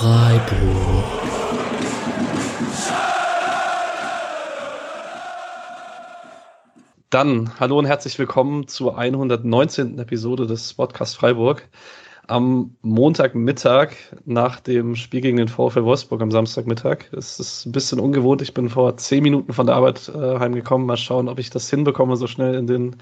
Freiburg. Dann hallo und herzlich willkommen zur 119. Episode des Podcast Freiburg. Am Montagmittag nach dem Spiel gegen den VfL Wolfsburg am Samstagmittag. Es ist ein bisschen ungewohnt. Ich bin vor zehn Minuten von der Arbeit äh, heimgekommen. Mal schauen, ob ich das hinbekomme, so schnell in den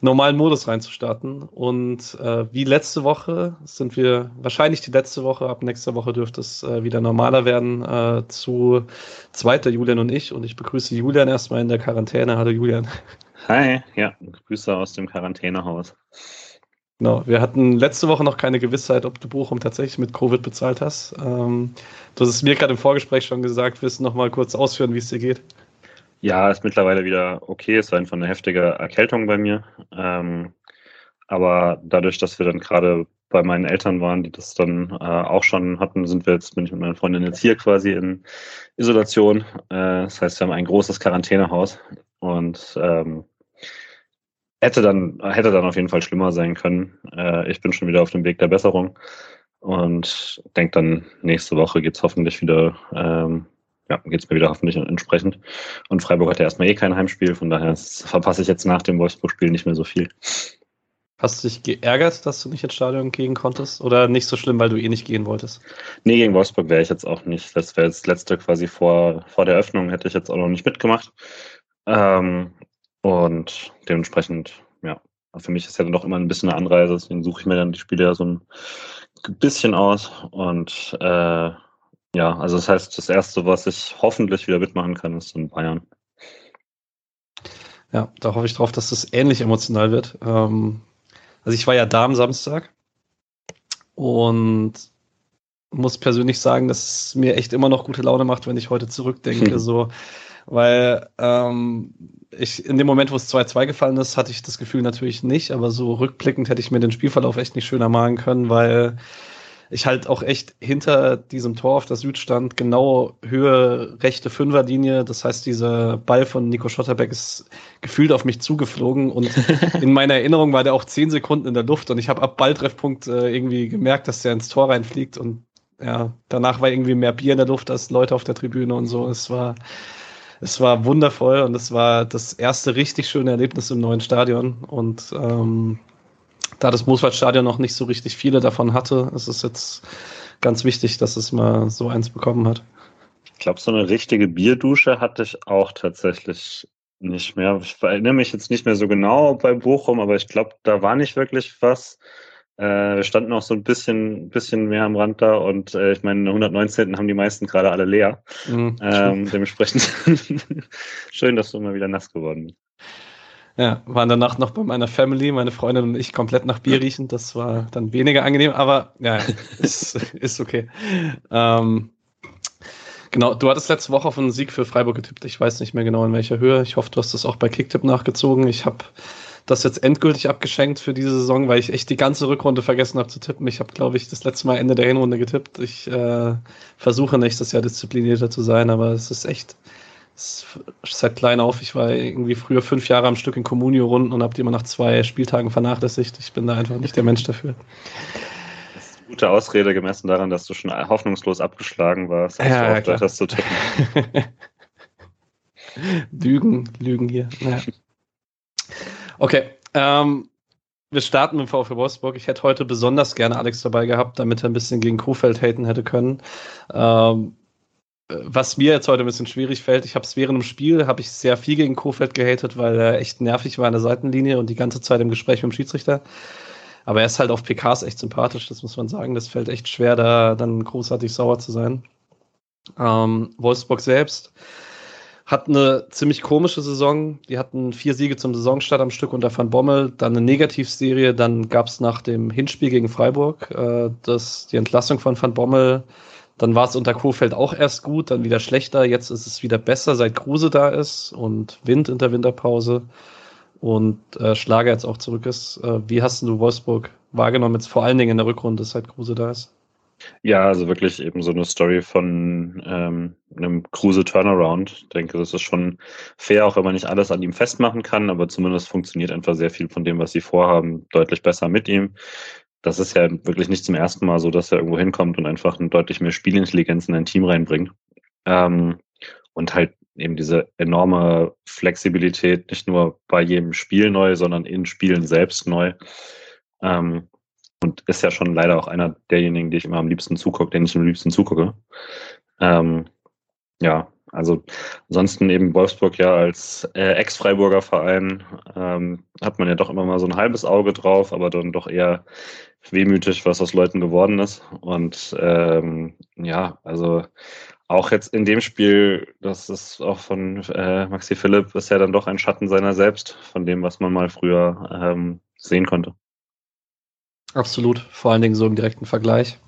normalen Modus reinzustarten. Und äh, wie letzte Woche sind wir wahrscheinlich die letzte Woche. Ab nächster Woche dürfte es äh, wieder normaler werden. Äh, zu zweiter Julian und ich. Und ich begrüße Julian erstmal in der Quarantäne. Hallo Julian. Hi, ja, Grüße aus dem Quarantänehaus. Genau, wir hatten letzte Woche noch keine Gewissheit, ob du Bochum tatsächlich mit Covid bezahlt hast. Ähm, du hast es mir gerade im Vorgespräch schon gesagt, willst du noch mal kurz ausführen, wie es dir geht? Ja, ist mittlerweile wieder okay. Es war einfach eine heftige Erkältung bei mir. Ähm, aber dadurch, dass wir dann gerade bei meinen Eltern waren, die das dann äh, auch schon hatten, sind wir jetzt, bin ich mit meiner Freundin jetzt hier quasi in Isolation. Äh, das heißt, wir haben ein großes Quarantänehaus und ähm, hätte dann, hätte dann auf jeden Fall schlimmer sein können. Äh, ich bin schon wieder auf dem Weg der Besserung und denke dann, nächste Woche geht es hoffentlich wieder, ähm, ja, geht es mir wieder hoffentlich entsprechend. Und Freiburg hat ja erstmal eh kein Heimspiel, von daher verpasse ich jetzt nach dem Wolfsburg-Spiel nicht mehr so viel. Hast du dich geärgert, dass du nicht ins Stadion gehen konntest? Oder nicht so schlimm, weil du eh nicht gehen wolltest? Nee, gegen Wolfsburg wäre ich jetzt auch nicht. Das wäre jetzt das letzte quasi vor, vor der Öffnung, hätte ich jetzt auch noch nicht mitgemacht. Ähm, und dementsprechend, ja, für mich ist ja dann doch immer ein bisschen eine Anreise, deswegen suche ich mir dann die Spiele ja so ein bisschen aus. Und äh, ja, also das heißt, das Erste, was ich hoffentlich wieder mitmachen kann, ist in Bayern. Ja, da hoffe ich drauf, dass das ähnlich emotional wird. Ähm, also ich war ja da am Samstag und muss persönlich sagen, dass es mir echt immer noch gute Laune macht, wenn ich heute zurückdenke. so weil ähm, ich in dem Moment, wo es 2-2 gefallen ist, hatte ich das Gefühl natürlich nicht, aber so rückblickend hätte ich mir den Spielverlauf echt nicht schöner malen können, weil ich halt auch echt hinter diesem Tor auf der Süd stand, genau Höhe rechte Fünferlinie. Das heißt, dieser Ball von Nico Schotterbeck ist gefühlt auf mich zugeflogen und in meiner Erinnerung war der auch zehn Sekunden in der Luft und ich habe ab Balltreffpunkt äh, irgendwie gemerkt, dass der ins Tor reinfliegt und ja, danach war irgendwie mehr Bier in der Luft als Leute auf der Tribüne und so. Es war es war wundervoll und es war das erste richtig schöne Erlebnis im neuen Stadion. Und ähm, da das Mooswaldstadion noch nicht so richtig viele davon hatte, ist es jetzt ganz wichtig, dass es mal so eins bekommen hat. Ich glaube, so eine richtige Bierdusche hatte ich auch tatsächlich nicht mehr. Ich erinnere mich jetzt nicht mehr so genau bei Bochum, aber ich glaube, da war nicht wirklich was. Äh, wir standen auch so ein bisschen, bisschen mehr am Rand da und äh, ich meine, 119. haben die meisten gerade alle leer. Mhm, ähm, dementsprechend schön, dass du immer wieder nass geworden bist. Ja, waren danach noch bei meiner Family, meine Freundin und ich komplett nach Bier riechen. Das war dann weniger angenehm, aber ja, ist, ist okay. Ähm, genau, du hattest letzte Woche auf einen Sieg für Freiburg getippt. Ich weiß nicht mehr genau in welcher Höhe. Ich hoffe, du hast das auch bei Kicktipp nachgezogen. Ich habe das jetzt endgültig abgeschenkt für diese Saison, weil ich echt die ganze Rückrunde vergessen habe zu tippen. Ich habe, glaube ich, das letzte Mal Ende der Hinrunde getippt. Ich äh, versuche nächstes Jahr disziplinierter zu sein, aber es ist echt seit klein auf. Ich war irgendwie früher fünf Jahre am Stück in Communio-Runden und habe die immer nach zwei Spieltagen vernachlässigt. Ich bin da einfach nicht der Mensch dafür. Das ist eine gute Ausrede gemessen daran, dass du schon hoffnungslos abgeschlagen warst, als ja, du das zu tippen. Lügen, Lügen hier. Ja. Okay, ähm, wir starten mit VfL Wolfsburg. Ich hätte heute besonders gerne Alex dabei gehabt, damit er ein bisschen gegen Kofeld haten hätte können. Ähm, was mir jetzt heute ein bisschen schwierig fällt, ich habe es während dem Spiel, habe ich sehr viel gegen Kofeld gehatet, weil er echt nervig war an der Seitenlinie und die ganze Zeit im Gespräch mit dem Schiedsrichter. Aber er ist halt auf PKs echt sympathisch, das muss man sagen. Das fällt echt schwer, da dann großartig sauer zu sein. Ähm, Wolfsburg selbst hat eine ziemlich komische Saison. Die hatten vier Siege zum Saisonstart am Stück unter Van Bommel, dann eine Negativserie, dann gab es nach dem Hinspiel gegen Freiburg äh, das, die Entlassung von Van Bommel. Dann war es unter Kofeld auch erst gut, dann wieder schlechter. Jetzt ist es wieder besser, seit Kruse da ist und Wind in der Winterpause und äh, Schlager jetzt auch zurück ist. Äh, wie hast du Wolfsburg wahrgenommen, jetzt vor allen Dingen in der Rückrunde, seit Kruse da ist? Ja, also wirklich eben so eine Story von ähm, einem Kruse Turnaround. Ich denke, das ist schon fair, auch wenn man nicht alles an ihm festmachen kann, aber zumindest funktioniert einfach sehr viel von dem, was sie vorhaben, deutlich besser mit ihm. Das ist ja wirklich nicht zum ersten Mal so, dass er irgendwo hinkommt und einfach ein deutlich mehr Spielintelligenz in ein Team reinbringt. Ähm, und halt eben diese enorme Flexibilität, nicht nur bei jedem Spiel neu, sondern in Spielen selbst neu. Ähm, und ist ja schon leider auch einer derjenigen, die ich immer am liebsten zugucke, den ich am liebsten zugucke. Ähm, ja, also ansonsten eben Wolfsburg ja als äh, Ex-Freiburger Verein ähm, hat man ja doch immer mal so ein halbes Auge drauf, aber dann doch eher wehmütig, was aus Leuten geworden ist. Und ähm, ja, also auch jetzt in dem Spiel, das ist auch von äh, Maxi Philipp, ist ja dann doch ein Schatten seiner selbst, von dem, was man mal früher ähm, sehen konnte. Absolut, vor allen Dingen so im direkten Vergleich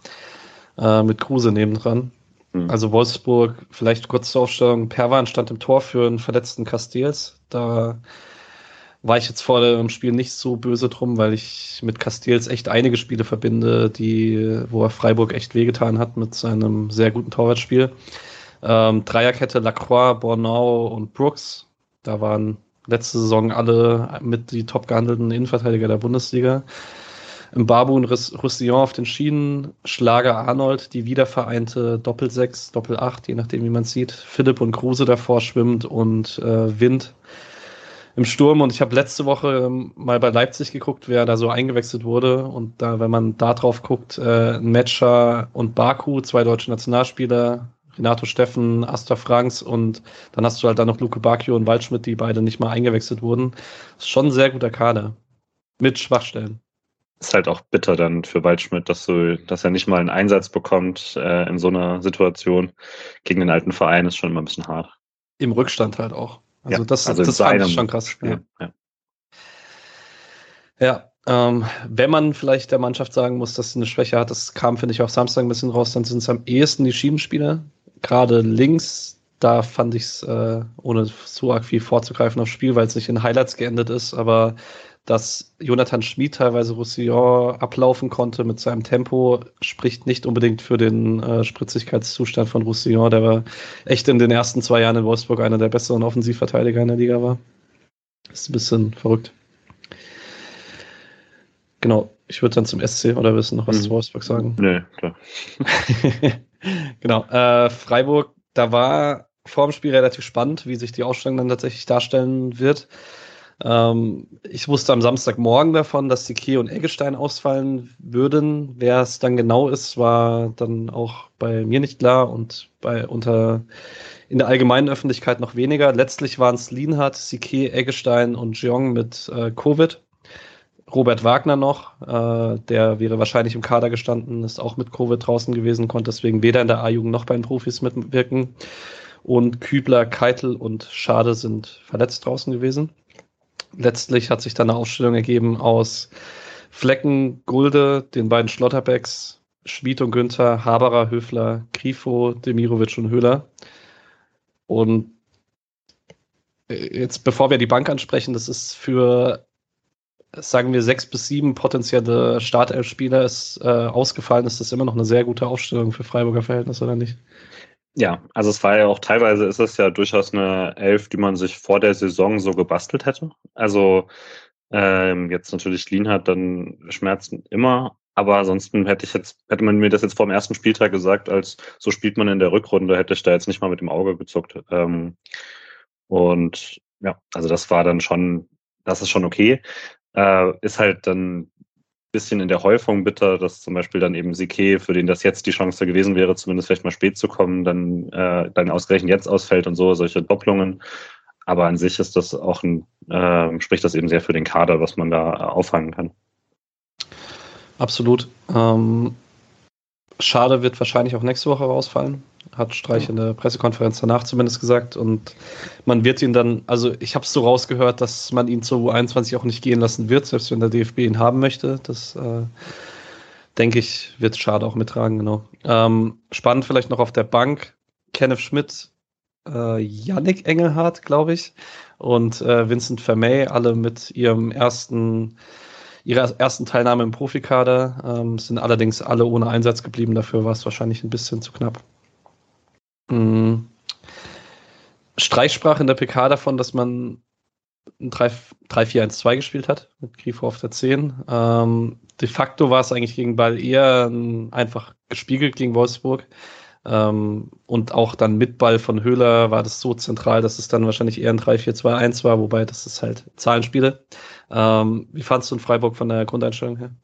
äh, mit Kruse nebendran. Mhm. Also Wolfsburg, vielleicht kurz zur Aufstellung, Perwan stand im Tor für einen verletzten Castells. Da war ich jetzt vor dem Spiel nicht so böse drum, weil ich mit Castells echt einige Spiele verbinde, die, wo er Freiburg echt wehgetan hat mit seinem sehr guten Torwartspiel. Ähm, Dreierkette Lacroix, Bornau und Brooks. Da waren letzte Saison alle mit die top gehandelten Innenverteidiger der Bundesliga. Babu und Roussillon auf den Schienen, Schlager Arnold, die wiedervereinte Doppel-6, Doppel-8, je nachdem, wie man sieht. Philipp und Kruse davor schwimmt und äh, Wind im Sturm. Und ich habe letzte Woche ähm, mal bei Leipzig geguckt, wer da so eingewechselt wurde. Und da, wenn man da drauf guckt, äh, Metscher und Baku, zwei deutsche Nationalspieler, Renato Steffen, Asta Franks und dann hast du halt da noch Luke Bacchio und Waldschmidt, die beide nicht mal eingewechselt wurden. Ist schon ein sehr guter Kader. Mit Schwachstellen ist halt auch bitter dann für Waldschmidt, dass, du, dass er nicht mal einen Einsatz bekommt äh, in so einer Situation gegen den alten Verein, ist schon immer ein bisschen hart. Im Rückstand halt auch. Also ja, das, also das fand ich schon krass. Spiel, ja, ja. ja ähm, wenn man vielleicht der Mannschaft sagen muss, dass sie eine Schwäche hat, das kam, finde ich, auch Samstag ein bisschen raus, dann sind es am ehesten die Schiebenspieler. Gerade links, da fand ich es, äh, ohne zu arg viel vorzugreifen aufs Spiel, weil es nicht in Highlights geendet ist, aber dass Jonathan Schmid teilweise Roussillon ablaufen konnte mit seinem Tempo, spricht nicht unbedingt für den äh, Spritzigkeitszustand von Roussillon, der war echt in den ersten zwei Jahren in Wolfsburg einer der besseren Offensivverteidiger in der Liga war. Ist ein bisschen verrückt. Genau, ich würde dann zum SC oder wissen noch was mhm. zu Wolfsburg sagen. Nee, klar. genau, äh, Freiburg, da war vor dem Spiel relativ spannend, wie sich die Ausstellung dann tatsächlich darstellen wird. Ähm, ich wusste am Samstagmorgen davon, dass die Kiel und Eggestein ausfallen würden. Wer es dann genau ist, war dann auch bei mir nicht klar und bei unter in der allgemeinen Öffentlichkeit noch weniger. Letztlich waren es Lienhardt, Sique, Eggestein und Jeong mit äh, Covid. Robert Wagner noch, äh, der wäre wahrscheinlich im Kader gestanden, ist auch mit Covid draußen gewesen, konnte deswegen weder in der A-Jugend noch bei den Profis mitwirken. Und Kübler, Keitel und Schade sind verletzt draußen gewesen letztlich hat sich dann eine Aufstellung ergeben aus Flecken, Gulde, den beiden Schlotterbecks, Schmid und Günther, Haberer, Höfler, Grifo, Demirovic und Höhler. Und äh, jetzt, bevor wir die Bank ansprechen, das ist für, sagen wir, sechs bis sieben potenzielle Startelf-Spieler äh, ausgefallen, ist das immer noch eine sehr gute Aufstellung für Freiburger Verhältnisse, oder nicht? Ja, also es war ja auch teilweise ist es ja durchaus eine Elf, die man sich vor der Saison so gebastelt hätte. Also ähm, jetzt natürlich Lean hat dann Schmerzen immer, aber ansonsten hätte ich jetzt, hätte man mir das jetzt vor dem ersten Spieltag gesagt, als so spielt man in der Rückrunde, hätte ich da jetzt nicht mal mit dem Auge gezuckt. Ähm, und ja, also das war dann schon, das ist schon okay. Äh, ist halt dann bisschen in der Häufung bitter, dass zum Beispiel dann eben Sique, für den das jetzt die Chance gewesen wäre, zumindest vielleicht mal spät zu kommen, dann, äh, dann ausgerechnet jetzt ausfällt und so, solche Doppelungen. Aber an sich ist das auch ein, äh, spricht das eben sehr für den Kader, was man da auffangen kann. Absolut. Ähm, Schade wird wahrscheinlich auch nächste Woche rausfallen hat Streich in der Pressekonferenz danach zumindest gesagt. Und man wird ihn dann, also ich habe es so rausgehört, dass man ihn zur U21 auch nicht gehen lassen wird, selbst wenn der DFB ihn haben möchte. Das äh, denke ich, wird Schade auch mittragen, genau. Ähm, spannend vielleicht noch auf der Bank, Kenneth Schmidt, äh, Yannick Engelhardt, glaube ich, und äh, Vincent Vermey, alle mit ihrem ersten ihrer ersten Teilnahme im Profikader, ähm, sind allerdings alle ohne Einsatz geblieben. Dafür war es wahrscheinlich ein bisschen zu knapp. Mhm. Streich sprach in der PK davon, dass man ein 3-4-1-2 gespielt hat, mit Grifo auf der 10. Ähm, de facto war es eigentlich gegen Ball eher einfach gespiegelt gegen Wolfsburg. Ähm, und auch dann mit Ball von Höhler war das so zentral, dass es dann wahrscheinlich eher ein 3-4-2-1 war, wobei das ist halt Zahlenspiele. Ähm, wie fandst du in Freiburg von der Grundeinstellung her?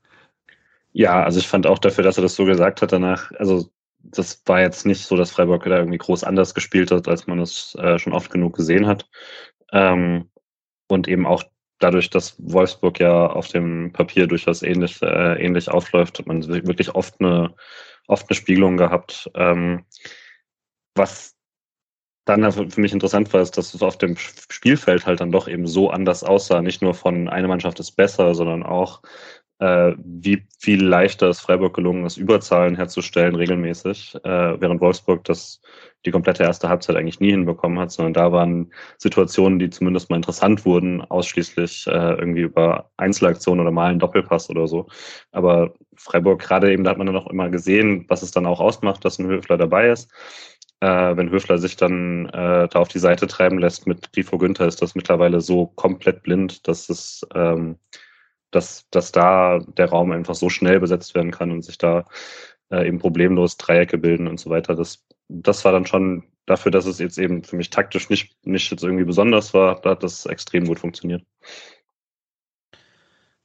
Ja, also ich fand auch dafür, dass er das so gesagt hat danach, also das war jetzt nicht so, dass Freiburg da irgendwie groß anders gespielt hat, als man es äh, schon oft genug gesehen hat. Ähm, und eben auch dadurch, dass Wolfsburg ja auf dem Papier durchaus ähnlich, äh, ähnlich aufläuft, hat man wirklich oft eine, oft eine Spiegelung gehabt. Ähm, was dann für mich interessant war, ist, dass es auf dem Spielfeld halt dann doch eben so anders aussah. Nicht nur von einer Mannschaft ist besser, sondern auch wie viel leichter es Freiburg gelungen ist, Überzahlen herzustellen regelmäßig, äh, während Wolfsburg das die komplette erste Halbzeit eigentlich nie hinbekommen hat, sondern da waren Situationen, die zumindest mal interessant wurden, ausschließlich äh, irgendwie über Einzelaktionen oder mal einen Doppelpass oder so. Aber Freiburg gerade eben, da hat man dann auch immer gesehen, was es dann auch ausmacht, dass ein Höfler dabei ist. Äh, wenn Höfler sich dann äh, da auf die Seite treiben lässt mit Grifo Günther, ist das mittlerweile so komplett blind, dass es ähm, dass, dass da der Raum einfach so schnell besetzt werden kann und sich da äh, eben problemlos Dreiecke bilden und so weiter. Das, das war dann schon dafür, dass es jetzt eben für mich taktisch nicht, nicht jetzt irgendwie besonders war, da hat das extrem gut funktioniert.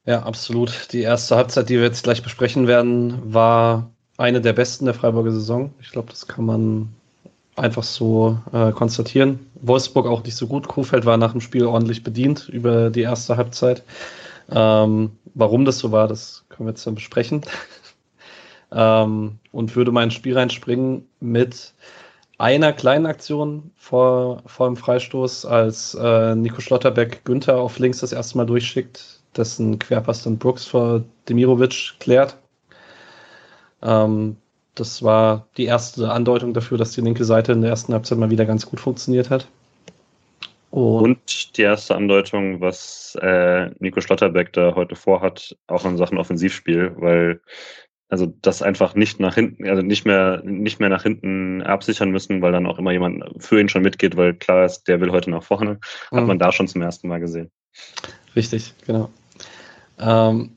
Ja, absolut. Die erste Halbzeit, die wir jetzt gleich besprechen werden, war eine der besten der Freiburger Saison. Ich glaube, das kann man einfach so äh, konstatieren. Wolfsburg auch nicht so gut. Kuhfeld war nach dem Spiel ordentlich bedient über die erste Halbzeit. Ähm, warum das so war, das können wir jetzt dann besprechen. ähm, und würde mein Spiel reinspringen mit einer kleinen Aktion vor, vor dem Freistoß, als äh, Nico Schlotterbeck Günther auf links das erste Mal durchschickt, dessen Querpass dann Brooks vor Demirovic klärt. Ähm, das war die erste Andeutung dafür, dass die linke Seite in der ersten Halbzeit mal wieder ganz gut funktioniert hat. Und, und die erste Andeutung, was äh, Nico Schlotterbeck da heute vorhat, auch in Sachen Offensivspiel, weil also das einfach nicht nach hinten, also nicht mehr, nicht mehr nach hinten absichern müssen, weil dann auch immer jemand für ihn schon mitgeht, weil klar ist, der will heute nach vorne, hat mhm. man da schon zum ersten Mal gesehen. Richtig, genau. Ähm,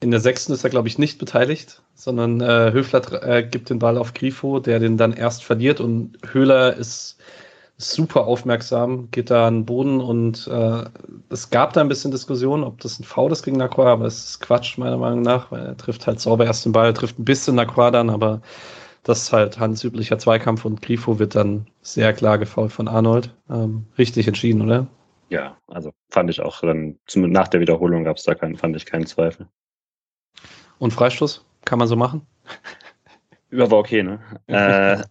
in der sechsten ist er, glaube ich, nicht beteiligt, sondern äh, Höfler äh, gibt den Ball auf Grifo, der den dann erst verliert und Höhler ist super aufmerksam, geht da an den Boden und äh, es gab da ein bisschen Diskussion, ob das ein Foul ist gegen Lacroix, aber es ist Quatsch, meiner Meinung nach, weil er trifft halt sauber erst den Ball, trifft ein bisschen Lacroix dann, aber das ist halt handelsüblicher Zweikampf und Grifo wird dann sehr klar gefault von Arnold. Ähm, richtig entschieden, oder? Ja, also fand ich auch dann, zum, nach der Wiederholung gab es da keinen, fand ich keinen Zweifel. Und Freistoß? Kann man so machen? Ja, war okay, ne? äh,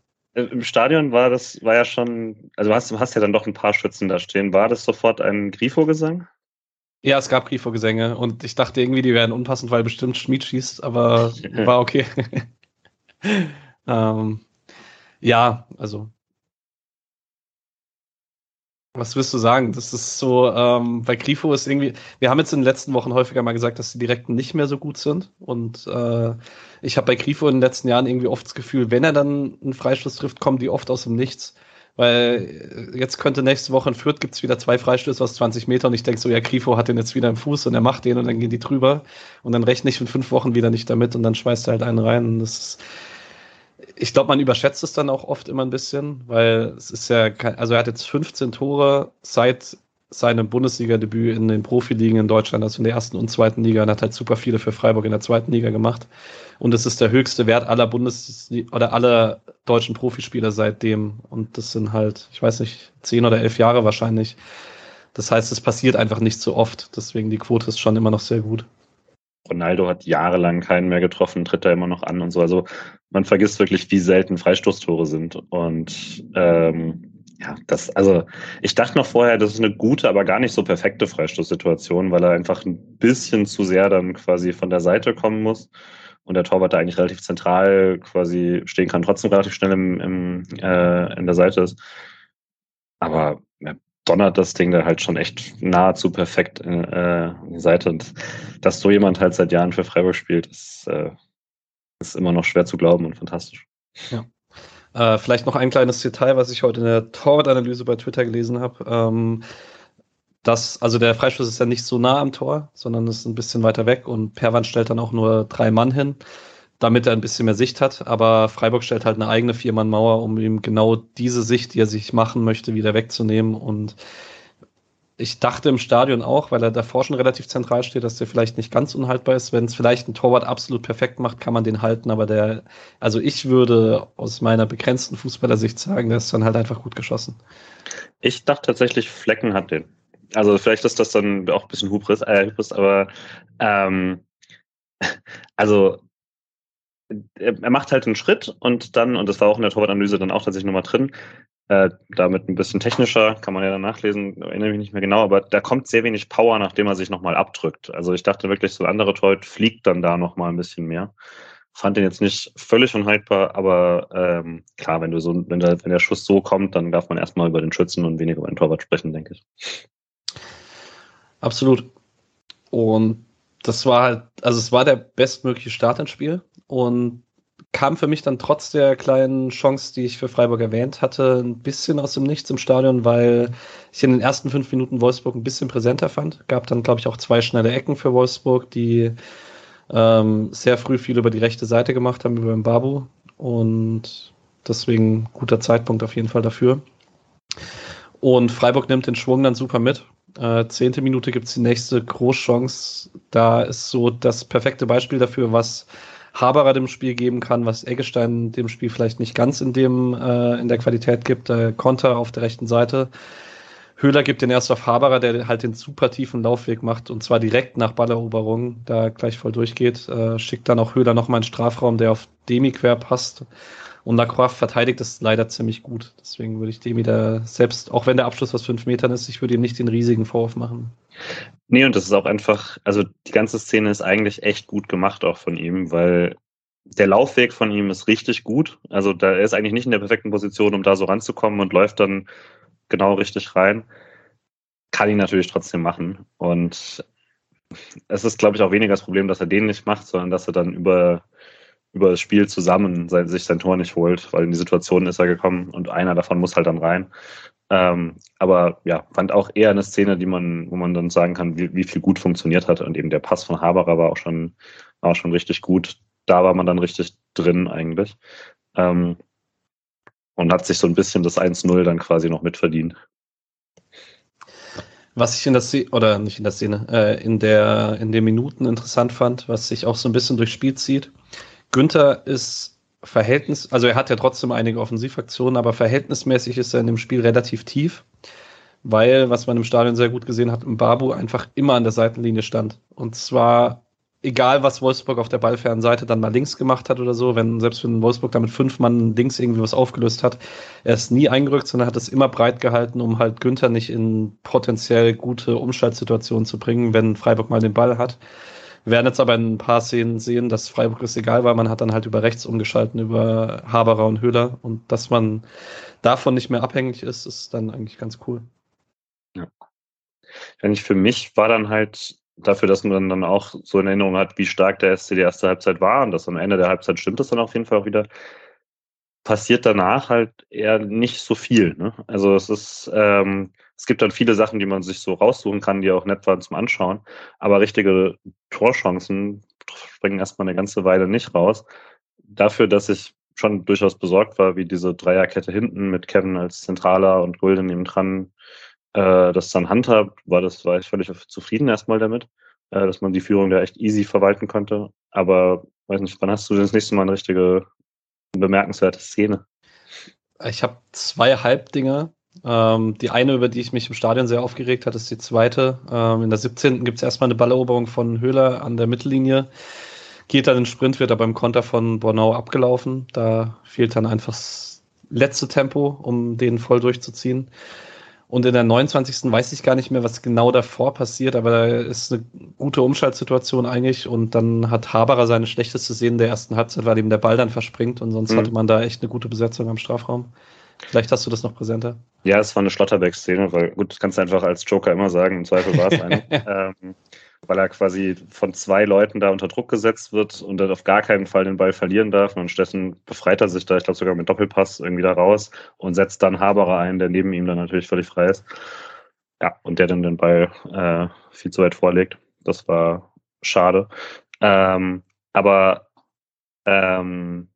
Im Stadion war das, war ja schon, also hast, du hast ja dann doch ein paar Schützen da stehen. War das sofort ein Grifo-Gesang? Ja, es gab Grifo-Gesänge und ich dachte irgendwie, die wären unpassend, weil bestimmt Schmied schießt, aber war okay. ähm, ja, also was wirst du sagen? Das ist so, ähm, bei Grifo ist irgendwie, wir haben jetzt in den letzten Wochen häufiger mal gesagt, dass die Direkten nicht mehr so gut sind. Und äh, ich habe bei Grifo in den letzten Jahren irgendwie oft das Gefühl, wenn er dann einen Freistoß trifft, kommen die oft aus dem Nichts. Weil äh, jetzt könnte nächste Woche in Fürth gibt es wieder zwei Freistöße aus 20 Metern und ich denke so, ja, Grifo hat den jetzt wieder im Fuß und er macht den und dann gehen die drüber und dann rechne ich in fünf Wochen wieder nicht damit und dann schmeißt er halt einen rein. Und das ist, ich glaube, man überschätzt es dann auch oft immer ein bisschen, weil es ist ja, also er hat jetzt 15 Tore seit seinem Bundesliga-Debüt in den Profiligen in Deutschland, also in der ersten und zweiten Liga, und hat halt super viele für Freiburg in der zweiten Liga gemacht. Und es ist der höchste Wert aller Bundes- oder aller deutschen Profispieler seitdem. Und das sind halt, ich weiß nicht, zehn oder elf Jahre wahrscheinlich. Das heißt, es passiert einfach nicht so oft. Deswegen die Quote ist schon immer noch sehr gut. Ronaldo hat jahrelang keinen mehr getroffen, tritt da immer noch an und so. Also man vergisst wirklich, wie selten Freistoßtore sind. Und ähm, ja, das, also ich dachte noch vorher, das ist eine gute, aber gar nicht so perfekte Freistoßsituation, weil er einfach ein bisschen zu sehr dann quasi von der Seite kommen muss und der Torwart da eigentlich relativ zentral quasi stehen kann, trotzdem relativ schnell im, im, äh, in der Seite ist. Aber donnert das Ding da halt schon echt nahezu perfekt äh, in die Seite. Und dass so jemand halt seit Jahren für Freiburg spielt, ist, äh, ist immer noch schwer zu glauben und fantastisch. Ja. Äh, vielleicht noch ein kleines Detail, was ich heute in der Torwart-Analyse bei Twitter gelesen habe. Ähm, das, also der Freistoß ist ja nicht so nah am Tor, sondern ist ein bisschen weiter weg und Perwan stellt dann auch nur drei Mann hin, damit er ein bisschen mehr Sicht hat. Aber Freiburg stellt halt eine eigene Vier-Mann-Mauer, um ihm genau diese Sicht, die er sich machen möchte, wieder wegzunehmen. Und ich dachte im Stadion auch, weil er davor schon relativ zentral steht, dass der vielleicht nicht ganz unhaltbar ist. Wenn es vielleicht ein Torwart absolut perfekt macht, kann man den halten. Aber der, also ich würde aus meiner begrenzten Fußballersicht sagen, der ist dann halt einfach gut geschossen. Ich dachte tatsächlich, Flecken hat den. Also vielleicht ist das dann auch ein bisschen Hubris, äh, Hubris aber ähm, also er macht halt einen Schritt und dann, und das war auch in der Torwartanalyse dann auch tatsächlich nochmal drin, äh, damit ein bisschen technischer, kann man ja dann nachlesen, erinnere mich nicht mehr genau, aber da kommt sehr wenig Power, nachdem er sich nochmal abdrückt. Also ich dachte wirklich, so ein anderer Torwart fliegt dann da nochmal ein bisschen mehr. Fand den jetzt nicht völlig unhaltbar, aber ähm, klar, wenn du so, wenn der, wenn der Schuss so kommt, dann darf man erstmal über den Schützen und weniger über den Torwart sprechen, denke ich. Absolut. Und das war halt, also es war der bestmögliche Start ins Spiel und kam für mich dann trotz der kleinen Chance, die ich für Freiburg erwähnt hatte, ein bisschen aus dem Nichts im Stadion, weil ich in den ersten fünf Minuten Wolfsburg ein bisschen präsenter fand. Gab dann, glaube ich, auch zwei schnelle Ecken für Wolfsburg, die ähm, sehr früh viel über die rechte Seite gemacht haben, über den Babu. Und deswegen guter Zeitpunkt auf jeden Fall dafür. Und Freiburg nimmt den Schwung dann super mit. Äh, zehnte Minute gibt es die nächste Großchance. Da ist so das perfekte Beispiel dafür, was Haberer dem Spiel geben kann, was Eggestein dem Spiel vielleicht nicht ganz in dem äh, in der Qualität gibt. Äh, Konter auf der rechten Seite. Höhler gibt den erst auf Haberer, der halt den super tiefen Laufweg macht und zwar direkt nach Balleroberung, da gleich voll durchgeht. Äh, schickt dann auch Höhler nochmal einen Strafraum, der auf Demi quer passt. Und Lacroix verteidigt es leider ziemlich gut. Deswegen würde ich Demi da selbst, auch wenn der Abschluss aus fünf Metern ist, ich würde ihm nicht den riesigen Vorwurf machen. Nee, und das ist auch einfach, also die ganze Szene ist eigentlich echt gut gemacht auch von ihm, weil der Laufweg von ihm ist richtig gut. Also da er ist eigentlich nicht in der perfekten Position, um da so ranzukommen und läuft dann genau richtig rein. Kann ihn natürlich trotzdem machen. Und es ist, glaube ich, auch weniger das Problem, dass er den nicht macht, sondern dass er dann über, über das Spiel zusammen sein, sich sein Tor nicht holt, weil in die Situation ist er gekommen und einer davon muss halt dann rein. Ähm, aber ja, fand auch eher eine Szene, die man, wo man dann sagen kann, wie, wie viel gut funktioniert hat. Und eben der Pass von Haberer war auch schon, war schon richtig gut. Da war man dann richtig drin eigentlich. Ähm, und hat sich so ein bisschen das 1-0 dann quasi noch mitverdient. Was ich in der Szene, oder nicht in der Szene, äh, in, der, in den Minuten interessant fand, was sich auch so ein bisschen durchs Spiel zieht. Günther ist Verhältnis, also er hat ja trotzdem einige Offensivaktionen, aber verhältnismäßig ist er in dem Spiel relativ tief, weil, was man im Stadion sehr gut gesehen hat, Babu einfach immer an der Seitenlinie stand. Und zwar egal, was Wolfsburg auf der ballfernen Seite dann mal links gemacht hat oder so, wenn selbst wenn Wolfsburg damit fünf Mann links irgendwie was aufgelöst hat, er ist nie eingerückt, sondern hat es immer breit gehalten, um halt Günther nicht in potenziell gute Umschaltsituationen zu bringen, wenn Freiburg mal den Ball hat. Wir werden jetzt aber in ein paar Szenen sehen, dass Freiburg es egal war. Man hat dann halt über rechts umgeschalten, über Haberer und Höhler. Und dass man davon nicht mehr abhängig ist, ist dann eigentlich ganz cool. Ja. Für mich war dann halt dafür, dass man dann auch so in Erinnerung hat, wie stark der SC die erste Halbzeit war und dass am Ende der Halbzeit stimmt das dann auf jeden Fall auch wieder, passiert danach halt eher nicht so viel. Ne? Also es ist, ähm, es gibt dann viele Sachen, die man sich so raussuchen kann, die auch nett waren zum Anschauen, aber richtige Torchancen springen erstmal eine ganze Weile nicht raus. Dafür, dass ich schon durchaus besorgt war, wie diese Dreierkette hinten mit Kevin als Zentraler und Gulden neben dran äh, das dann handhabt, war das, war ich völlig zufrieden erstmal damit, äh, dass man die Führung da echt easy verwalten konnte. Aber weiß nicht, wann hast du das nächste Mal eine richtige bemerkenswerte Szene? Ich habe zwei Halbdinger. Ähm, die eine, über die ich mich im Stadion sehr aufgeregt hatte, ist die zweite. Ähm, in der 17. gibt es erstmal eine Balleroberung von Höhler an der Mittellinie. Geht dann in den Sprint, wird aber beim Konter von Bornau abgelaufen. Da fehlt dann einfach das letzte Tempo, um den voll durchzuziehen. Und in der 29. weiß ich gar nicht mehr, was genau davor passiert, aber da ist eine gute Umschaltsituation eigentlich. Und dann hat Haberer seine schlechteste Szene der ersten Halbzeit, weil ihm der Ball dann verspringt. Und sonst mhm. hatte man da echt eine gute Besetzung am Strafraum. Vielleicht hast du das noch präsenter. Ja, es war eine Schlotterbeck-Szene, weil gut, das kannst du einfach als Joker immer sagen, im Zweifel war es eine. ähm, weil er quasi von zwei Leuten da unter Druck gesetzt wird und dann auf gar keinen Fall den Ball verlieren darf. Und stattdessen befreit er sich da, ich glaube sogar mit Doppelpass irgendwie da raus und setzt dann Haberer ein, der neben ihm dann natürlich völlig frei ist. ja, und der dann den Ball äh, viel zu weit vorlegt. Das war schade. Ähm, aber ähm,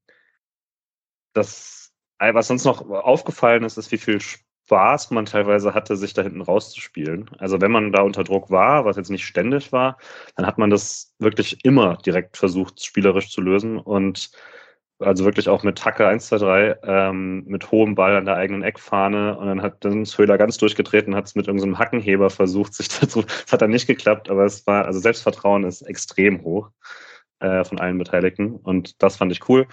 das, was uns noch aufgefallen ist, ist, wie viel Spaß man teilweise hatte, sich da hinten rauszuspielen. Also wenn man da unter Druck war, was jetzt nicht ständig war, dann hat man das wirklich immer direkt versucht, spielerisch zu lösen und also wirklich auch mit Hacke 1, 2, 3, ähm, mit hohem Ball an der eigenen Eckfahne und dann hat dann Höhler ganz durchgedreht und hat es mit irgendeinem Hackenheber versucht, sich dazu. Es hat dann nicht geklappt, aber es war, also Selbstvertrauen ist extrem hoch äh, von allen Beteiligten und das fand ich cool.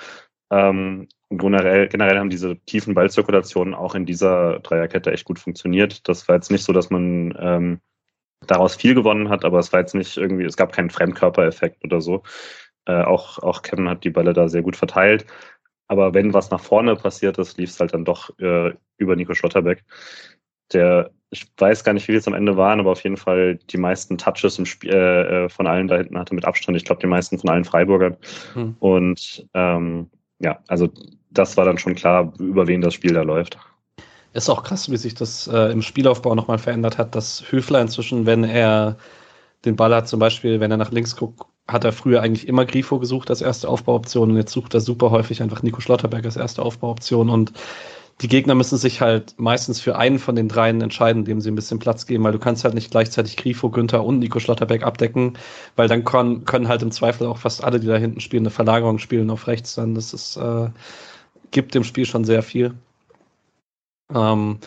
Ähm, generell, generell haben diese tiefen Ballzirkulationen auch in dieser Dreierkette echt gut funktioniert. Das war jetzt nicht so, dass man ähm, daraus viel gewonnen hat, aber es war jetzt nicht irgendwie, es gab keinen Fremdkörpereffekt oder so. Äh, auch, auch Kevin hat die Bälle da sehr gut verteilt. Aber wenn was nach vorne passiert ist, lief es halt dann doch äh, über Nico Schlotterbeck. Der, ich weiß gar nicht, wie es am Ende waren, aber auf jeden Fall die meisten Touches im Spiel äh, äh, von allen da hinten hatte mit Abstand. Ich glaube, die meisten von allen Freiburgern. Hm. Und ähm, ja, also das war dann schon klar, über wen das Spiel da läuft. Ist auch krass, wie sich das äh, im Spielaufbau nochmal verändert hat, dass Höfler inzwischen, wenn er den Ball hat, zum Beispiel, wenn er nach links guckt, hat er früher eigentlich immer Grifo gesucht als erste Aufbauoption und jetzt sucht er super häufig einfach Nico Schlotterberg als erste Aufbauoption und die Gegner müssen sich halt meistens für einen von den dreien entscheiden, dem sie ein bisschen Platz geben, weil du kannst halt nicht gleichzeitig Grifo, Günther und Nico Schlotterbeck abdecken, weil dann können, können halt im Zweifel auch fast alle, die da hinten spielen, eine Verlagerung spielen auf rechts dann. Das ist, äh, gibt dem Spiel schon sehr viel. Ähm,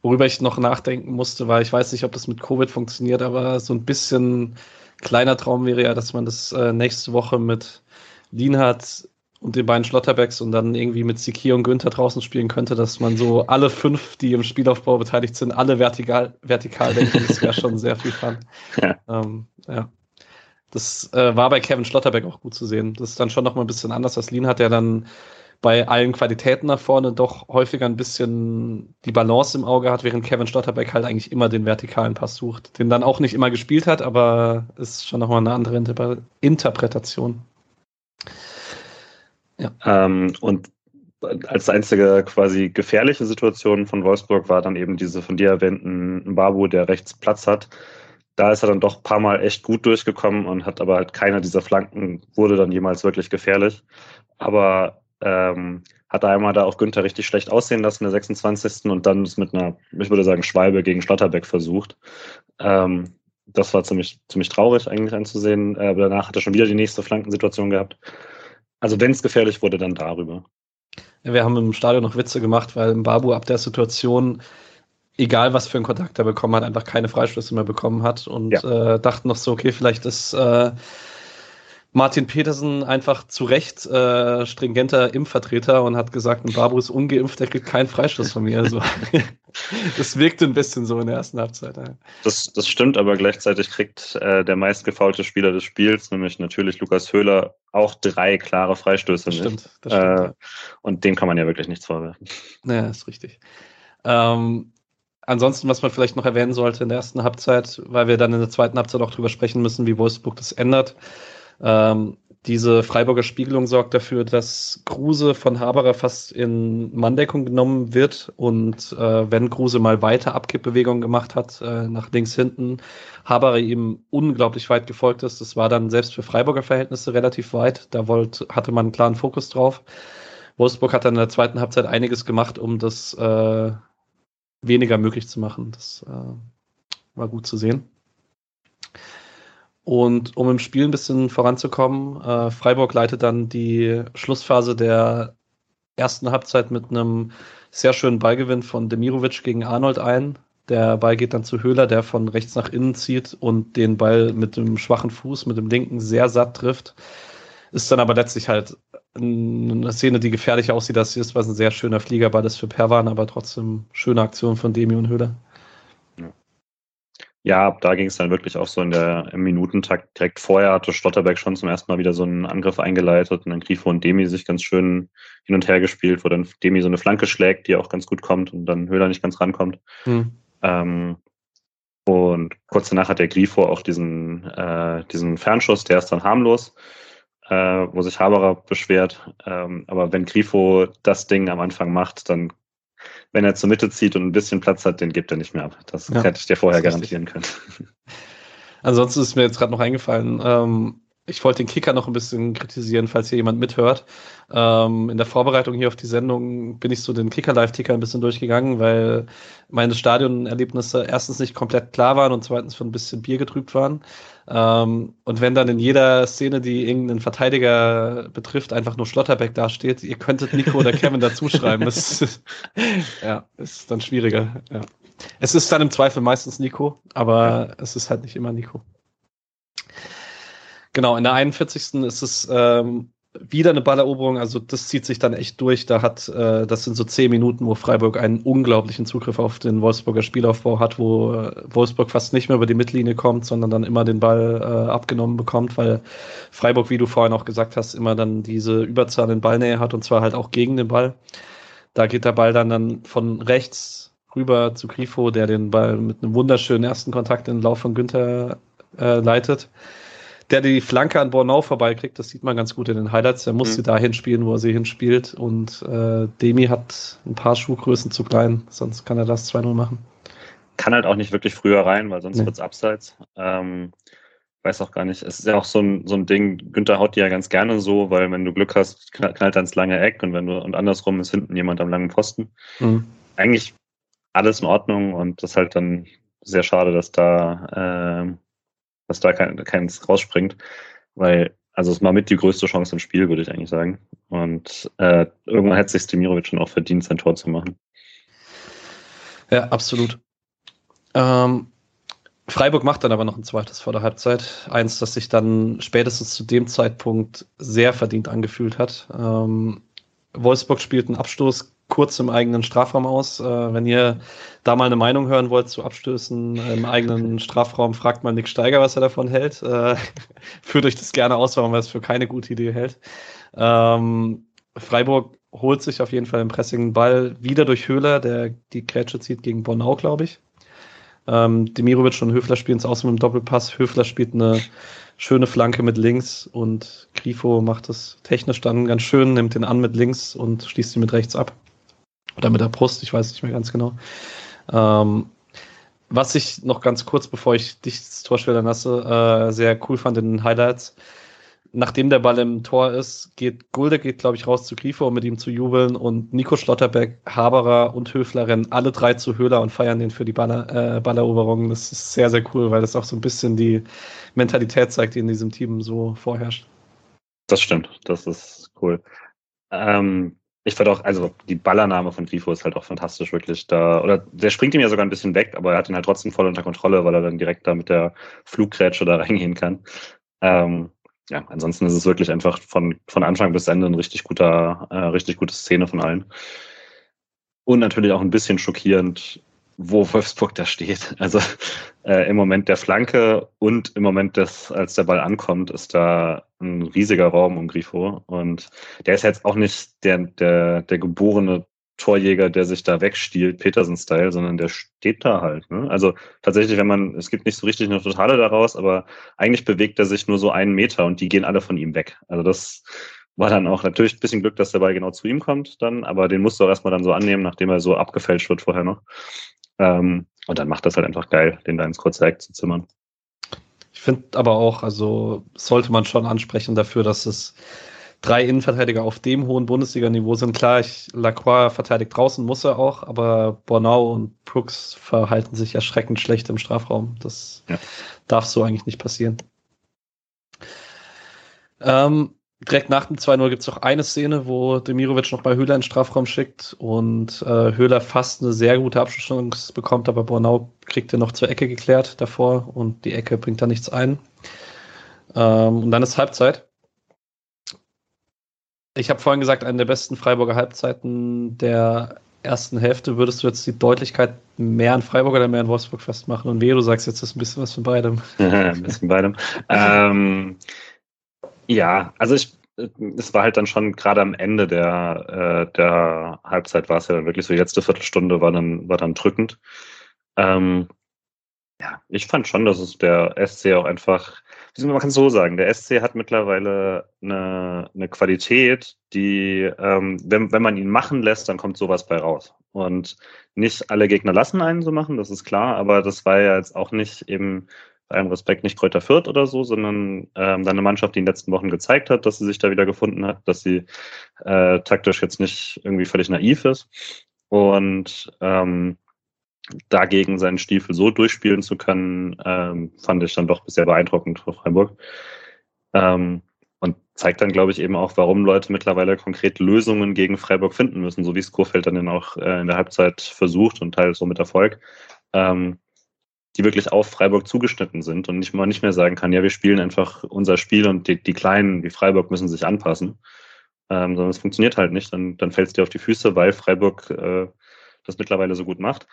worüber ich noch nachdenken musste, war, ich weiß nicht, ob das mit Covid funktioniert, aber so ein bisschen kleiner Traum wäre ja, dass man das äh, nächste Woche mit Lienhardt und den beiden Schlotterbecks und dann irgendwie mit Siki und Günther draußen spielen könnte, dass man so alle fünf, die im Spielaufbau beteiligt sind, alle vertikal, vertikal denken. Das wäre schon sehr viel Fun. Ja. Ähm, ja. Das äh, war bei Kevin Schlotterbeck auch gut zu sehen. Das ist dann schon noch mal ein bisschen anders als Lien hat, der dann bei allen Qualitäten nach vorne doch häufiger ein bisschen die Balance im Auge hat, während Kevin Stotterbeck halt eigentlich immer den vertikalen Pass sucht, den dann auch nicht immer gespielt hat, aber ist schon nochmal eine andere Inter Interpretation. Ja. Ähm, und als einzige quasi gefährliche Situation von Wolfsburg war dann eben diese von dir erwähnten Babu, der rechts Platz hat. Da ist er dann doch ein paar Mal echt gut durchgekommen und hat aber halt keiner dieser Flanken wurde dann jemals wirklich gefährlich. Aber ähm, hat einmal da auf Günther richtig schlecht aussehen lassen, der 26. und dann es mit einer, ich würde sagen, Schwalbe gegen Schlotterbeck versucht. Ähm, das war ziemlich, ziemlich traurig eigentlich anzusehen. Äh, aber danach hat er schon wieder die nächste Flankensituation gehabt. Also wenn es gefährlich wurde, dann darüber. Wir haben im Stadion noch Witze gemacht, weil Babu ab der Situation, egal was für einen Kontakt er bekommen hat, einfach keine Freischlüsse mehr bekommen hat und ja. äh, dachten noch so, okay, vielleicht ist äh, Martin Petersen einfach zu Recht äh, stringenter Impfvertreter und hat gesagt, ein Babu ist ungeimpft, der kriegt keinen Freistoß von mir. Also, das wirkte ein bisschen so in der ersten Halbzeit. Ja. Das, das stimmt, aber gleichzeitig kriegt äh, der meistgefaulte Spieler des Spiels, nämlich natürlich Lukas Höhler, auch drei klare Freistöße. Das stimmt. Das stimmt äh, ja. Und dem kann man ja wirklich nichts vorwerfen. Ja, ist richtig. Ähm, ansonsten, was man vielleicht noch erwähnen sollte in der ersten Halbzeit, weil wir dann in der zweiten Halbzeit auch drüber sprechen müssen, wie Wolfsburg das ändert. Ähm, diese Freiburger Spiegelung sorgt dafür, dass Kruse von Haberer fast in Manndeckung genommen wird und äh, wenn Kruse mal weiter Abkippbewegungen gemacht hat, äh, nach links hinten, Haberer ihm unglaublich weit gefolgt ist. Das war dann selbst für Freiburger Verhältnisse relativ weit. Da wollte, hatte man einen klaren Fokus drauf. Wolfsburg hat dann in der zweiten Halbzeit einiges gemacht, um das äh, weniger möglich zu machen. Das äh, war gut zu sehen. Und um im Spiel ein bisschen voranzukommen, äh, Freiburg leitet dann die Schlussphase der ersten Halbzeit mit einem sehr schönen Ballgewinn von Demirovic gegen Arnold ein. Der Ball geht dann zu Höhler, der von rechts nach innen zieht und den Ball mit dem schwachen Fuß, mit dem linken, sehr satt trifft. Ist dann aber letztlich halt eine Szene, die gefährlich aussieht, dass sie ist, was ein sehr schöner Fliegerball ist für Perwan, aber trotzdem schöne Aktion von Demi und Höhler. Ja, da ging es dann wirklich auch so in der im Minutentakt. Direkt vorher hatte Stotterberg schon zum ersten Mal wieder so einen Angriff eingeleitet und dann Grifo und Demi sich ganz schön hin und her gespielt, wo dann Demi so eine Flanke schlägt, die auch ganz gut kommt und dann Höhler nicht ganz rankommt. Mhm. Ähm, und kurz danach hat der Grifo auch diesen, äh, diesen Fernschuss, der ist dann harmlos, äh, wo sich Haberer beschwert. Ähm, aber wenn Grifo das Ding am Anfang macht, dann wenn er zur Mitte zieht und ein bisschen Platz hat, den gibt er nicht mehr ab. Das ja, hätte ich dir vorher garantieren können. Ansonsten ist mir jetzt gerade noch eingefallen, ähm, ich wollte den Kicker noch ein bisschen kritisieren, falls hier jemand mithört. Ähm, in der Vorbereitung hier auf die Sendung bin ich so den Kicker-Live-Ticker ein bisschen durchgegangen, weil meine Stadionerlebnisse erstens nicht komplett klar waren und zweitens von ein bisschen Bier getrübt waren. Ähm, und wenn dann in jeder Szene, die irgendeinen Verteidiger betrifft, einfach nur Schlotterbeck dasteht, ihr könntet Nico oder Kevin dazuschreiben. Das ja, ist dann schwieriger. Ja. Es ist dann im Zweifel meistens Nico, aber es ist halt nicht immer Nico. Genau, in der 41. ist es ähm, wieder eine Balleroberung, also das zieht sich dann echt durch. Da hat, äh, das sind so zehn Minuten, wo Freiburg einen unglaublichen Zugriff auf den Wolfsburger Spielaufbau hat, wo äh, Wolfsburg fast nicht mehr über die Mittellinie kommt, sondern dann immer den Ball äh, abgenommen bekommt, weil Freiburg, wie du vorhin auch gesagt hast, immer dann diese Überzahl in Ballnähe hat und zwar halt auch gegen den Ball. Da geht der Ball dann, dann von rechts rüber zu Grifo, der den Ball mit einem wunderschönen ersten Kontakt in den Lauf von Günther äh, leitet der die Flanke an Bornau vorbeikriegt, das sieht man ganz gut in den Highlights. Er muss mhm. sie dahin spielen, wo er sie hinspielt. Und äh, Demi hat ein paar Schuhgrößen zu klein, sonst kann er das 2-0 machen. Kann halt auch nicht wirklich früher rein, weil sonst nee. wird es abseits. Ähm, weiß auch gar nicht. Es ist ja auch so ein, so ein Ding, Günther haut die ja ganz gerne so, weil wenn du Glück hast, knallt er ins lange Eck und wenn du und andersrum ist hinten jemand am langen Pfosten. Mhm. Eigentlich alles in Ordnung und das ist halt dann sehr schade, dass da äh, dass da kein, keins rausspringt, weil also es war mit die größte Chance im Spiel, würde ich eigentlich sagen. Und äh, irgendwann hätte sich Stemirovic schon auch verdient, sein Tor zu machen. Ja, absolut. Ähm, Freiburg macht dann aber noch ein zweites vor der Halbzeit. Eins, das sich dann spätestens zu dem Zeitpunkt sehr verdient angefühlt hat. Ähm, Wolfsburg spielt einen Abstoß kurz im eigenen Strafraum aus. Äh, wenn ihr da mal eine Meinung hören wollt zu Abstößen im eigenen Strafraum, fragt mal Nick Steiger, was er davon hält. Äh, führt euch das gerne aus, warum er es für keine gute Idee hält. Ähm, Freiburg holt sich auf jeden Fall im Pressing Ball wieder durch Höhler, der die Grätsche zieht gegen Bornau, glaube ich. Ähm, Demirovic und Höfler spielen es aus mit dem Doppelpass. Höfler spielt eine schöne Flanke mit links und Grifo macht es technisch dann ganz schön, nimmt den an mit links und schließt ihn mit rechts ab. Oder mit der Brust, ich weiß nicht mehr ganz genau. Ähm, was ich noch ganz kurz, bevor ich dich das Tor schildern lasse, äh, sehr cool fand in den Highlights. Nachdem der Ball im Tor ist, geht Gulde geht, glaube ich, raus zu Grifo, um mit ihm zu jubeln und Nico Schlotterbeck, Haberer und Höfler rennen alle drei zu Höhler und feiern den für die Baller, äh, Balleroberung. Das ist sehr, sehr cool, weil das auch so ein bisschen die Mentalität zeigt, die in diesem Team so vorherrscht. Das stimmt, das ist cool. Ähm, ich fand auch, also die Ballername von Grifo ist halt auch fantastisch, wirklich. Da, oder der springt ihm ja sogar ein bisschen weg, aber er hat ihn halt trotzdem voll unter Kontrolle, weil er dann direkt da mit der Fluggrätsche da reingehen kann. Ähm, ja, ansonsten ist es wirklich einfach von, von Anfang bis Ende ein richtig guter, äh, richtig gute Szene von allen. Und natürlich auch ein bisschen schockierend, wo Wolfsburg da steht. Also äh, im Moment der Flanke und im Moment, des, als der Ball ankommt, ist da ein riesiger Raum um Grifo. Und der ist jetzt auch nicht der, der, der geborene Torjäger, der sich da wegstiehlt, Petersen-Style, sondern der steht da halt. Ne? Also tatsächlich, wenn man, es gibt nicht so richtig eine Totale daraus, aber eigentlich bewegt er sich nur so einen Meter und die gehen alle von ihm weg. Also das war dann auch natürlich ein bisschen Glück, dass der Ball genau zu ihm kommt dann, aber den musst du auch erstmal dann so annehmen, nachdem er so abgefälscht wird vorher noch. Ähm, und dann macht das halt einfach geil, den da ins kurze Eck zu zimmern. Ich finde aber auch, also sollte man schon ansprechen dafür, dass es drei Innenverteidiger auf dem hohen Bundesliga-Niveau sind. Klar, ich, Lacroix verteidigt draußen, muss er auch, aber Bornau und Brooks verhalten sich erschreckend schlecht im Strafraum. Das ja. darf so eigentlich nicht passieren. Ähm, direkt nach dem 2-0 gibt es auch eine Szene, wo Demirovic noch bei Höhler in den Strafraum schickt und äh, Höhler fast eine sehr gute Abschlusschance bekommt, aber Bornau kriegt er noch zur Ecke geklärt davor und die Ecke bringt da nichts ein. Ähm, und dann ist Halbzeit. Ich habe vorhin gesagt, eine der besten Freiburger Halbzeiten der ersten Hälfte. Würdest du jetzt die Deutlichkeit mehr an Freiburg oder mehr an Wolfsburg festmachen? Und wie du sagst, jetzt ist ein bisschen was von beidem. ein bisschen beidem. ähm, ja, also ich, es war halt dann schon gerade am Ende der, äh, der Halbzeit war es ja dann wirklich so, die letzte Viertelstunde war dann, war dann drückend. Ähm, ja, ich fand schon, dass es der SC auch einfach, man kann es so sagen, der SC hat mittlerweile eine, eine Qualität, die, ähm, wenn, wenn man ihn machen lässt, dann kommt sowas bei raus. Und nicht alle Gegner lassen einen so machen, das ist klar, aber das war ja jetzt auch nicht eben allem Respekt nicht Kräuter Fürth oder so, sondern ähm, eine Mannschaft, die in den letzten Wochen gezeigt hat, dass sie sich da wieder gefunden hat, dass sie äh, taktisch jetzt nicht irgendwie völlig naiv ist. Und ähm, dagegen seinen Stiefel so durchspielen zu können, ähm, fand ich dann doch sehr beeindruckend für Freiburg. Ähm, und zeigt dann, glaube ich, eben auch, warum Leute mittlerweile konkret Lösungen gegen Freiburg finden müssen, so wie es Kurfeld dann auch äh, in der Halbzeit versucht und teils so mit Erfolg, ähm, die wirklich auf Freiburg zugeschnitten sind und nicht mal nicht mehr sagen kann, ja, wir spielen einfach unser Spiel und die, die Kleinen wie Freiburg müssen sich anpassen. Ähm, sondern es funktioniert halt nicht, dann, dann fällt es dir auf die Füße, weil Freiburg äh, das mittlerweile so gut macht.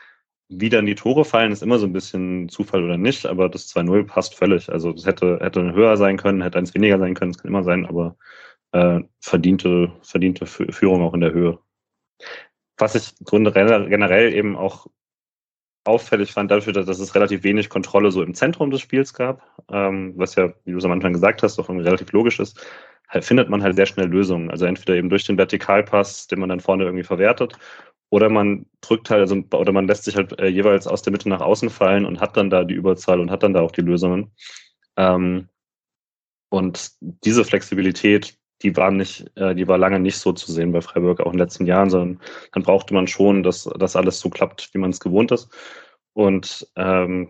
Wie dann die Tore fallen, ist immer so ein bisschen Zufall oder nicht, aber das 2-0 passt völlig. Also das hätte, hätte höher sein können, hätte eins weniger sein können, es kann immer sein, aber äh, verdiente, verdiente Führung auch in der Höhe. Was ich generell eben auch auffällig fand, dafür, dass es relativ wenig Kontrolle so im Zentrum des Spiels gab, ähm, was ja, wie du es am Anfang gesagt hast, auch relativ logisch ist, halt findet man halt sehr schnell Lösungen. Also entweder eben durch den Vertikalpass, den man dann vorne irgendwie verwertet, oder man drückt halt, also, oder man lässt sich halt äh, jeweils aus der Mitte nach außen fallen und hat dann da die Überzahl und hat dann da auch die Lösungen. Ähm, und diese Flexibilität, die war nicht, äh, die war lange nicht so zu sehen bei Freiburg, auch in den letzten Jahren, sondern dann brauchte man schon, dass das alles so klappt, wie man es gewohnt ist. Und ähm,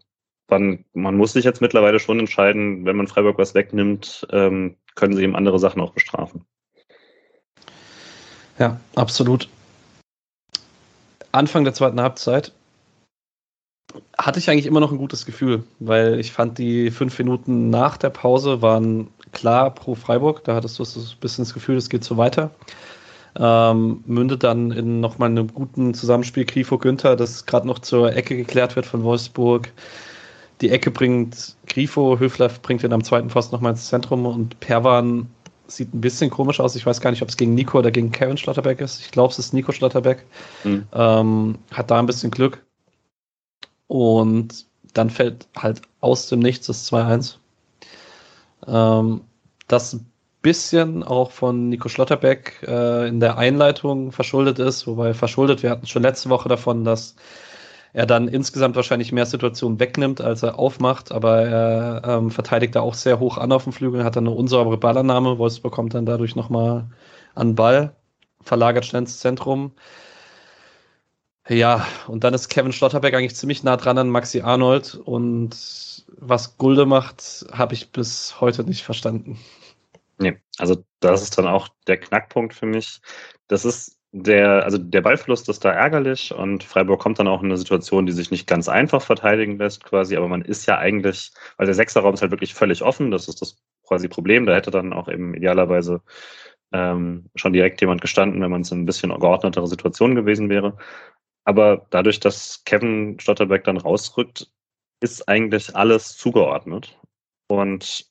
man, man muss sich jetzt mittlerweile schon entscheiden, wenn man Freiburg was wegnimmt, ähm, können sie eben andere Sachen auch bestrafen. Ja, absolut. Anfang der zweiten Halbzeit hatte ich eigentlich immer noch ein gutes Gefühl, weil ich fand, die fünf Minuten nach der Pause waren klar pro Freiburg. Da hattest du so ein bisschen das Gefühl, es geht so weiter. Ähm, mündet dann in nochmal einem guten Zusammenspiel Grifo-Günther, das gerade noch zur Ecke geklärt wird von Wolfsburg. Die Ecke bringt Grifo, Höfler bringt ihn am zweiten Pfosten nochmal ins Zentrum und Perwan sieht ein bisschen komisch aus. Ich weiß gar nicht, ob es gegen Nico oder gegen Kevin Schlotterbeck ist. Ich glaube, es ist Nico Schlotterbeck. Mhm. Ähm, hat da ein bisschen Glück. Und dann fällt halt aus dem Nichts das 2-1. Ähm, das ein bisschen auch von Nico Schlotterbeck äh, in der Einleitung verschuldet ist, wobei verschuldet, wir hatten schon letzte Woche davon, dass er dann insgesamt wahrscheinlich mehr Situationen wegnimmt, als er aufmacht, aber er ähm, verteidigt da auch sehr hoch an auf dem Flügel, hat dann eine unsaubere Ballannahme, Wolfsburg kommt dann dadurch nochmal an Ball, verlagert schnell ins Zentrum. Ja, und dann ist Kevin Schlotterbeck eigentlich ziemlich nah dran an Maxi Arnold und was Gulde macht, habe ich bis heute nicht verstanden. Nee, also das ist dann auch der Knackpunkt für mich. Das ist der, also der Ballverlust ist da ärgerlich und Freiburg kommt dann auch in eine Situation, die sich nicht ganz einfach verteidigen lässt, quasi, aber man ist ja eigentlich, weil der Sechserraum ist halt wirklich völlig offen, das ist das quasi Problem. Da hätte dann auch eben idealerweise ähm, schon direkt jemand gestanden, wenn man es in ein bisschen geordnetere Situation gewesen wäre. Aber dadurch, dass Kevin Stotterbeck dann rausrückt, ist eigentlich alles zugeordnet. Und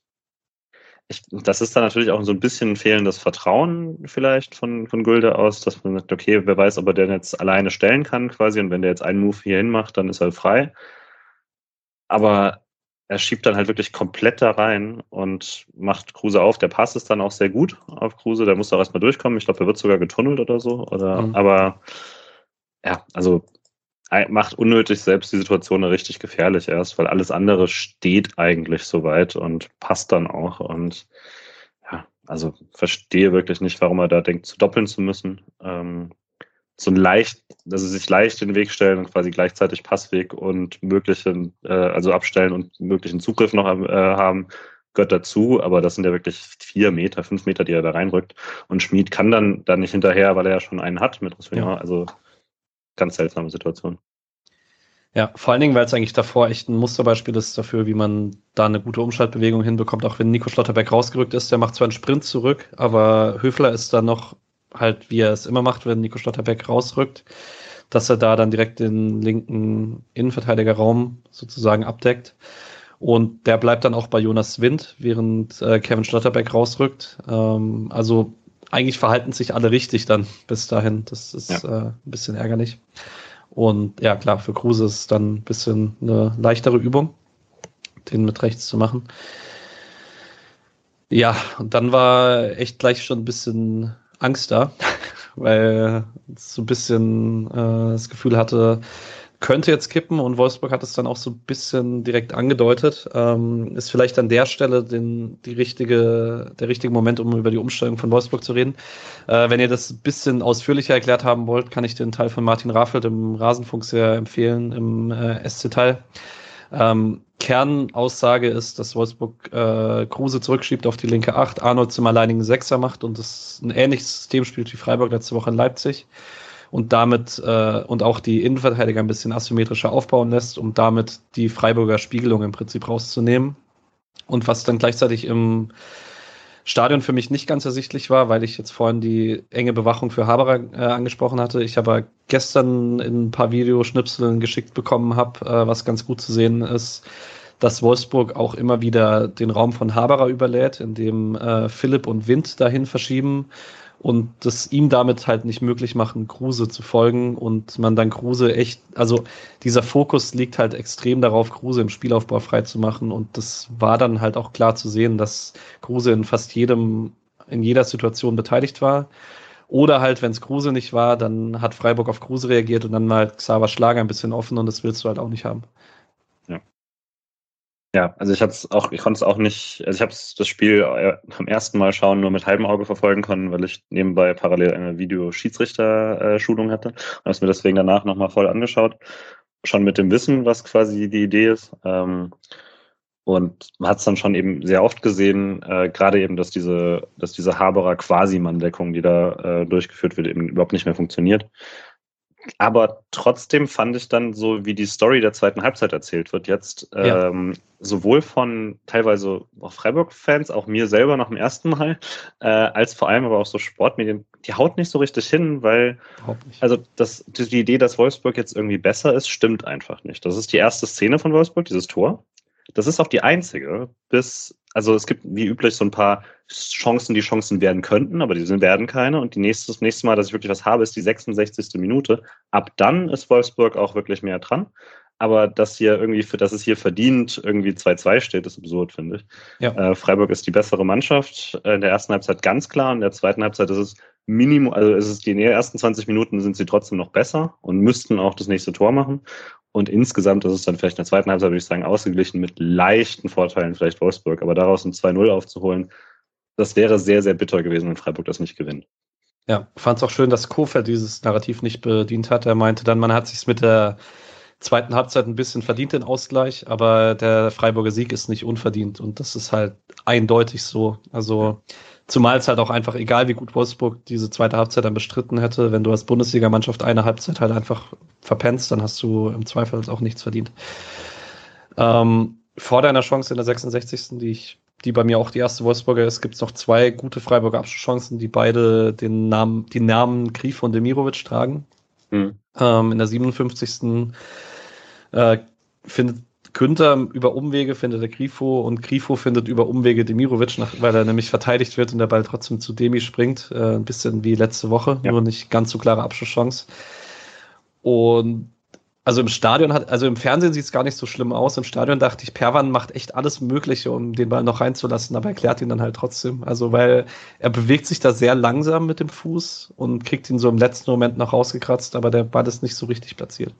ich, das ist dann natürlich auch so ein bisschen fehlendes Vertrauen vielleicht von, von Gulde aus, dass man sagt, okay, wer weiß, ob er den jetzt alleine stellen kann quasi und wenn der jetzt einen Move hierhin macht, dann ist er frei. Aber er schiebt dann halt wirklich komplett da rein und macht Kruse auf. Der Pass ist dann auch sehr gut auf Kruse, der muss auch erstmal durchkommen. Ich glaube, er wird sogar getunnelt oder so. Oder, mhm. Aber ja, also macht unnötig selbst die Situation richtig gefährlich erst, weil alles andere steht eigentlich soweit und passt dann auch. Und ja, also verstehe wirklich nicht, warum er da denkt, zu doppeln zu müssen. Ähm, so ein leicht, also sich leicht den Weg stellen und quasi gleichzeitig Passweg und möglichen, äh, also abstellen und möglichen Zugriff noch äh, haben, gehört dazu, aber das sind ja wirklich vier Meter, fünf Meter, die er da reinrückt. Und Schmid kann dann, dann nicht hinterher, weil er ja schon einen hat mit Roussillon. Ja. Also ganz seltsame Situation. Ja, vor allen Dingen, weil es eigentlich davor echt ein Musterbeispiel ist dafür, wie man da eine gute Umschaltbewegung hinbekommt, auch wenn Nico Schlotterbeck rausgerückt ist. Der macht zwar einen Sprint zurück, aber Höfler ist dann noch halt, wie er es immer macht, wenn Nico Schlotterbeck rausrückt, dass er da dann direkt den linken Innenverteidigerraum sozusagen abdeckt. Und der bleibt dann auch bei Jonas Wind, während äh, Kevin Schlotterbeck rausrückt. Ähm, also eigentlich verhalten sich alle richtig dann bis dahin. Das ist ja. äh, ein bisschen ärgerlich. Und ja, klar, für Kruse ist dann ein bisschen eine leichtere Übung, den mit rechts zu machen. Ja, und dann war echt gleich schon ein bisschen Angst da, weil so ein bisschen äh, das Gefühl hatte, könnte jetzt kippen und Wolfsburg hat es dann auch so ein bisschen direkt angedeutet. Ähm, ist vielleicht an der Stelle den, die richtige, der richtige Moment, um über die Umstellung von Wolfsburg zu reden. Äh, wenn ihr das ein bisschen ausführlicher erklärt haben wollt, kann ich den Teil von Martin Raffelt im Rasenfunk sehr empfehlen, im äh, SC-Teil. Ähm, Kernaussage ist, dass Wolfsburg äh, Kruse zurückschiebt auf die linke Acht, Arnold zum alleinigen Sechser macht und das ein ähnliches System spielt wie Freiburg letzte Woche in Leipzig und damit äh, und auch die Innenverteidiger ein bisschen asymmetrischer aufbauen lässt, um damit die Freiburger Spiegelung im Prinzip rauszunehmen. Und was dann gleichzeitig im Stadion für mich nicht ganz ersichtlich war, weil ich jetzt vorhin die enge Bewachung für Haberer äh, angesprochen hatte. Ich aber gestern in ein paar Videoschnipseln geschickt bekommen habe, äh, was ganz gut zu sehen ist, dass Wolfsburg auch immer wieder den Raum von Haberer überlädt, indem äh, Philipp und Wind dahin verschieben und das ihm damit halt nicht möglich machen, Kruse zu folgen und man dann Kruse echt, also dieser Fokus liegt halt extrem darauf, Kruse im Spielaufbau frei zu machen und das war dann halt auch klar zu sehen, dass Kruse in fast jedem, in jeder Situation beteiligt war. Oder halt, wenn es Kruse nicht war, dann hat Freiburg auf Kruse reagiert und dann mal Xaver Schlager ein bisschen offen und das willst du halt auch nicht haben. Ja, also ich hab's auch, ich konnte es auch nicht, also ich habe das Spiel äh, am ersten Mal schauen nur mit halbem Auge verfolgen können, weil ich nebenbei parallel eine Videoschiedsrichter-Schulung hatte und habe es mir deswegen danach nochmal voll angeschaut. Schon mit dem Wissen, was quasi die Idee ist. Ähm, und man hat es dann schon eben sehr oft gesehen, äh, gerade eben, dass diese, dass diese Haberer Quasi-Mann-Deckung, die da äh, durchgeführt wird, eben überhaupt nicht mehr funktioniert. Aber trotzdem fand ich dann so, wie die Story der zweiten Halbzeit erzählt wird, jetzt ja. ähm, sowohl von teilweise auch Freiburg-Fans, auch mir selber nach dem ersten Mal, äh, als vor allem aber auch so Sportmedien, die haut nicht so richtig hin, weil also das, die Idee, dass Wolfsburg jetzt irgendwie besser ist, stimmt einfach nicht. Das ist die erste Szene von Wolfsburg, dieses Tor. Das ist auch die einzige, bis, also es gibt wie üblich so ein paar Chancen, die Chancen werden könnten, aber die sind, werden keine. Und die nächste, das nächste Mal, dass ich wirklich was habe, ist die 66. Minute. Ab dann ist Wolfsburg auch wirklich mehr dran. Aber dass hier irgendwie, für, dass es hier verdient irgendwie 2-2 steht, ist absurd, finde ich. Ja. Äh, Freiburg ist die bessere Mannschaft. Äh, in der ersten Halbzeit ganz klar. In der zweiten Halbzeit ist es Minimum, also ist es die ersten 20 Minuten sind sie trotzdem noch besser und müssten auch das nächste Tor machen. Und insgesamt ist es dann vielleicht in der zweiten Halbzeit, würde ich sagen, ausgeglichen mit leichten Vorteilen vielleicht Wolfsburg. Aber daraus ein 2-0 aufzuholen, das wäre sehr, sehr bitter gewesen, wenn Freiburg das nicht gewinnt. Ja, fand es auch schön, dass Kofeld dieses Narrativ nicht bedient hat. Er meinte dann, man hat sich mit der zweiten Halbzeit ein bisschen verdient, den Ausgleich, aber der Freiburger Sieg ist nicht unverdient und das ist halt eindeutig so. Also Zumal es halt auch einfach, egal wie gut Wolfsburg diese zweite Halbzeit dann bestritten hätte, wenn du als Bundesligamannschaft eine Halbzeit halt einfach verpennst, dann hast du im Zweifel auch nichts verdient. Ähm, vor deiner Chance in der 66. die ich, die bei mir auch die erste Wolfsburger ist, gibt es noch zwei gute Freiburger Abschlusschancen, die beide den Namen, die Namen Grif und Demirovic tragen. Mhm. Ähm, in der 57. Äh, findet Günther über Umwege findet der Grifo und Grifo findet über Umwege Demirovic, nach, weil er nämlich verteidigt wird und der Ball trotzdem zu Demi springt. Äh, ein bisschen wie letzte Woche, ja. nur nicht ganz so klare Abschlusschance. Und also im Stadion hat, also im Fernsehen sieht es gar nicht so schlimm aus. Im Stadion dachte ich, Perwan macht echt alles Mögliche, um den Ball noch reinzulassen, aber er klärt ihn dann halt trotzdem. Also, weil er bewegt sich da sehr langsam mit dem Fuß und kriegt ihn so im letzten Moment noch rausgekratzt, aber der Ball ist nicht so richtig platziert.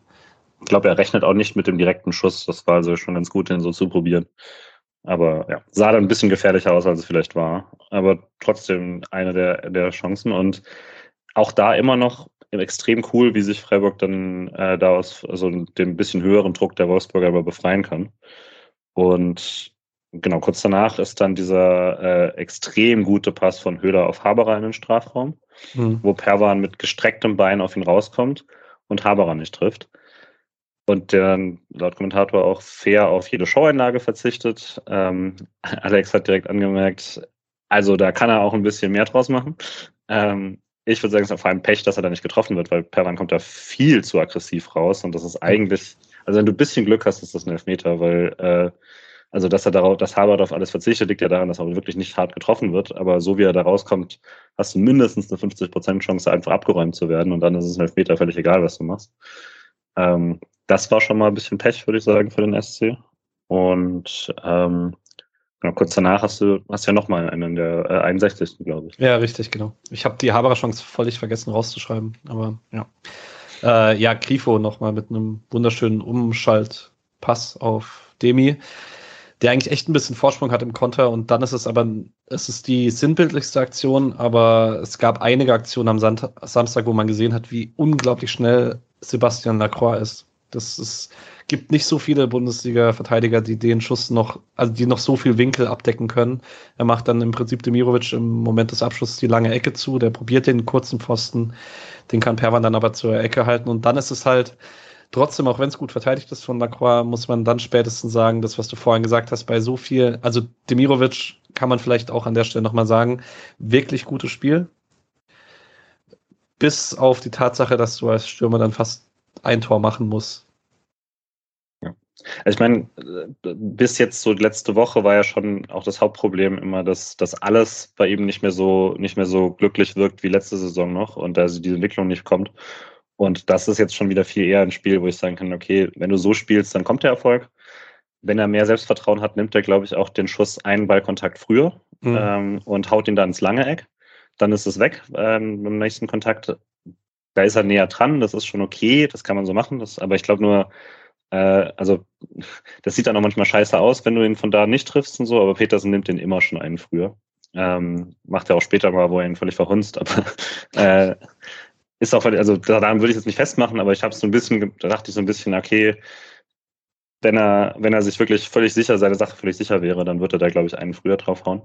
Ich glaube, er rechnet auch nicht mit dem direkten Schuss. Das war also schon ganz gut, den so zu probieren. Aber ja, sah dann ein bisschen gefährlicher aus, als es vielleicht war. Aber trotzdem eine der, der Chancen. Und auch da immer noch extrem cool, wie sich Freiburg dann äh, da aus also dem bisschen höheren Druck der Wolfsburger aber befreien kann. Und genau, kurz danach ist dann dieser äh, extrem gute Pass von Höhler auf Haberer in den Strafraum, mhm. wo Perwan mit gestrecktem Bein auf ihn rauskommt und Haberer nicht trifft und der laut Kommentator auch fair auf jede Showeinlage verzichtet. Ähm, Alex hat direkt angemerkt, also da kann er auch ein bisschen mehr draus machen. Ähm, ich würde sagen, es ist vor allem Pech, dass er da nicht getroffen wird, weil Perwan kommt da viel zu aggressiv raus und das ist eigentlich, also wenn du ein bisschen Glück hast, ist das ein Elfmeter, weil äh, also dass er darauf, dass Harvard auf alles verzichtet, liegt ja daran, dass er wirklich nicht hart getroffen wird. Aber so wie er da rauskommt, hast du mindestens eine 50% Chance, einfach abgeräumt zu werden und dann ist es ein Elfmeter völlig egal, was du machst. Ähm, das war schon mal ein bisschen Pech, würde ich sagen, für den SC. Und ähm, Genau, kurz danach hast du hast ja nochmal einen der äh, 61. glaube ich. Ja, richtig, genau. Ich habe die Haberer Chance völlig vergessen rauszuschreiben, aber ja. Äh, ja, Grifo nochmal mit einem wunderschönen Umschaltpass auf Demi, der eigentlich echt ein bisschen Vorsprung hat im Konter und dann ist es aber, es ist die sinnbildlichste Aktion, aber es gab einige Aktionen am Samstag, wo man gesehen hat, wie unglaublich schnell Sebastian Lacroix ist. Das ist, gibt nicht so viele Bundesliga-Verteidiger, die den Schuss noch, also die noch so viel Winkel abdecken können. Er macht dann im Prinzip Demirovic im Moment des Abschlusses die lange Ecke zu, der probiert den kurzen Pfosten, den kann Perwan dann aber zur Ecke halten und dann ist es halt, trotzdem, auch wenn es gut verteidigt ist von Lacroix, muss man dann spätestens sagen, das, was du vorhin gesagt hast, bei so viel, also Demirovic kann man vielleicht auch an der Stelle nochmal sagen, wirklich gutes Spiel. Bis auf die Tatsache, dass du als Stürmer dann fast ein Tor machen muss. Ja. Also ich meine, bis jetzt so letzte Woche war ja schon auch das Hauptproblem immer, dass, dass alles bei ihm nicht mehr so nicht mehr so glücklich wirkt wie letzte Saison noch und also diese Entwicklung nicht kommt. Und das ist jetzt schon wieder viel eher ein Spiel, wo ich sagen kann, okay, wenn du so spielst, dann kommt der Erfolg. Wenn er mehr Selbstvertrauen hat, nimmt er, glaube ich, auch den Schuss einen Ballkontakt früher mhm. ähm, und haut ihn dann ins lange Eck. Dann ist es weg ähm, beim nächsten Kontakt da ist er näher dran, das ist schon okay, das kann man so machen, das, aber ich glaube nur, äh, also das sieht dann auch manchmal scheiße aus, wenn du ihn von da nicht triffst und so, aber Petersen nimmt den immer schon einen früher. Ähm, macht er auch später mal, wo er ihn völlig verhunzt, aber äh, ist auch, also daran würde ich es nicht festmachen, aber ich habe so ein bisschen, da dachte ich so ein bisschen, okay, wenn er, wenn er sich wirklich völlig sicher, seine Sache völlig sicher wäre, dann würde er da, glaube ich, einen früher draufhauen.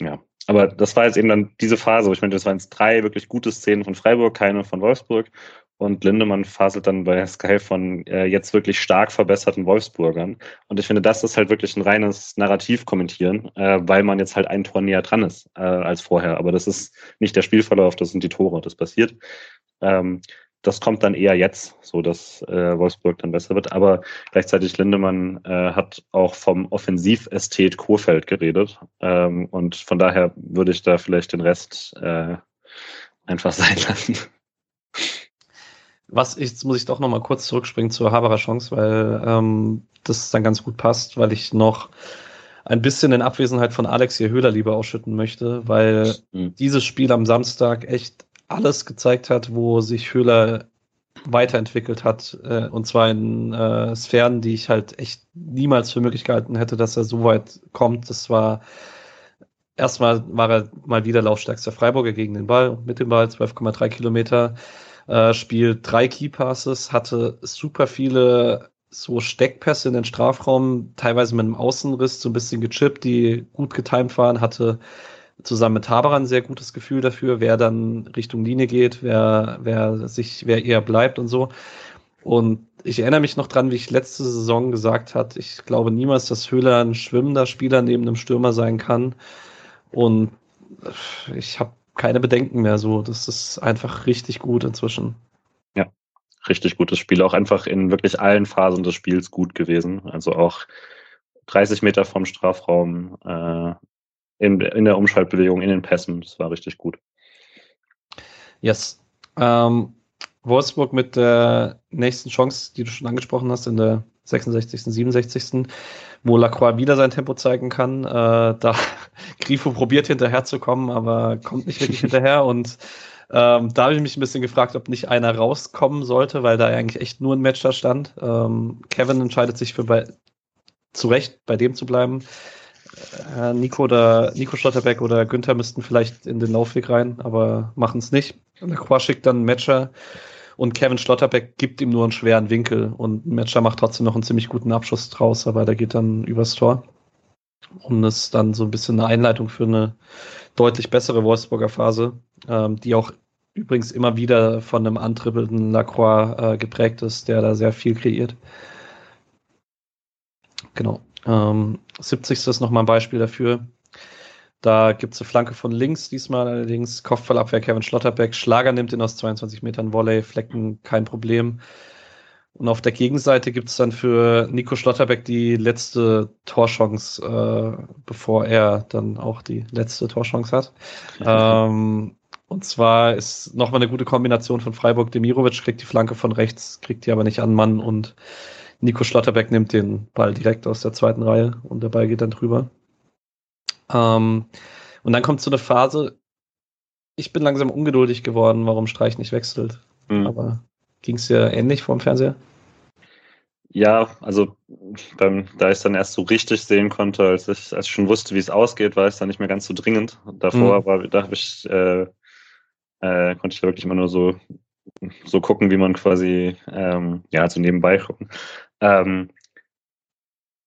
Ja, aber das war jetzt eben dann diese Phase, wo ich meine, das waren jetzt drei wirklich gute Szenen von Freiburg, keine von Wolfsburg. Und Lindemann faselt dann bei Sky von äh, jetzt wirklich stark verbesserten Wolfsburgern. Und ich finde, das ist halt wirklich ein reines Narrativ-Kommentieren, äh, weil man jetzt halt ein Tor näher dran ist äh, als vorher. Aber das ist nicht der Spielverlauf, das sind die Tore, das passiert. Ähm, das kommt dann eher jetzt, so dass äh, Wolfsburg dann besser wird. Aber gleichzeitig Lindemann äh, hat auch vom Offensivästhet Kurfeld geredet. Ähm, und von daher würde ich da vielleicht den Rest äh, einfach sein lassen. Was ich, jetzt muss ich doch nochmal kurz zurückspringen zur Haberer Chance, weil ähm, das dann ganz gut passt, weil ich noch ein bisschen in Abwesenheit von Alex hier Höhler lieber ausschütten möchte, weil mhm. dieses Spiel am Samstag echt alles gezeigt hat, wo sich Höhler weiterentwickelt hat. Äh, und zwar in äh, Sphären, die ich halt echt niemals für möglich gehalten hätte, dass er so weit kommt. Das war erstmal war er mal wieder laufstärkster Freiburger gegen den Ball, mit dem Ball 12,3 Kilometer. Äh, spielt drei Keypasses, hatte super viele so Steckpässe in den Strafraum, teilweise mit einem Außenriss so ein bisschen gechippt, die gut getimt waren, hatte zusammen mit Haberer ein sehr gutes Gefühl dafür, wer dann Richtung Linie geht, wer, wer sich, wer eher bleibt und so. Und ich erinnere mich noch dran, wie ich letzte Saison gesagt hat, ich glaube niemals, dass Höhler ein schwimmender Spieler neben einem Stürmer sein kann. Und ich habe keine Bedenken mehr so. Das ist einfach richtig gut inzwischen. Ja, richtig gutes Spiel. Auch einfach in wirklich allen Phasen des Spiels gut gewesen. Also auch 30 Meter vom Strafraum, äh, in, in der Umschaltbewegung, in den Pässen. Das war richtig gut. Yes. Ähm, Wolfsburg mit der nächsten Chance, die du schon angesprochen hast, in der 66., 67., wo Lacroix wieder sein Tempo zeigen kann. Äh, da Grifo probiert hinterherzukommen, aber kommt nicht wirklich hinterher. Und ähm, da habe ich mich ein bisschen gefragt, ob nicht einer rauskommen sollte, weil da eigentlich echt nur ein Match da stand. Ähm, Kevin entscheidet sich für bei, zu Recht bei dem zu bleiben. Nico oder Nico Schlotterbeck oder Günther müssten vielleicht in den Laufweg rein, aber machen es nicht. Lacroix schickt dann einen Matcher und Kevin Schlotterbeck gibt ihm nur einen schweren Winkel und Matcher macht trotzdem noch einen ziemlich guten Abschuss draus, aber der geht dann übers Tor. Und ist dann so ein bisschen eine Einleitung für eine deutlich bessere Wolfsburger Phase, ähm, die auch übrigens immer wieder von einem antribbelnden Lacroix äh, geprägt ist, der da sehr viel kreiert. Genau. Ähm, 70. ist nochmal ein Beispiel dafür. Da gibt es eine Flanke von links, diesmal allerdings Kopfballabwehr Kevin Schlotterbeck. Schlager nimmt ihn aus 22 Metern Volley, Flecken kein Problem. Und auf der Gegenseite gibt es dann für Nico Schlotterbeck die letzte Torchance, äh, bevor er dann auch die letzte Torchance hat. ähm, und zwar ist nochmal eine gute Kombination von Freiburg. Demirovic kriegt die Flanke von rechts, kriegt die aber nicht an Mann und Nico Schlotterbeck nimmt den Ball direkt aus der zweiten Reihe und der Ball geht dann drüber. Ähm, und dann kommt so eine Phase, ich bin langsam ungeduldig geworden, warum Streich nicht wechselt. Mhm. Aber ging es dir ähnlich vom Fernseher? Ja, also beim, da ich es dann erst so richtig sehen konnte, als ich, als ich schon wusste, wie es ausgeht, war es dann nicht mehr ganz so dringend. Davor mhm. war, da ich, äh, äh, konnte ich wirklich immer nur so, so gucken, wie man quasi, ähm, ja, so nebenbei gucken. Ähm,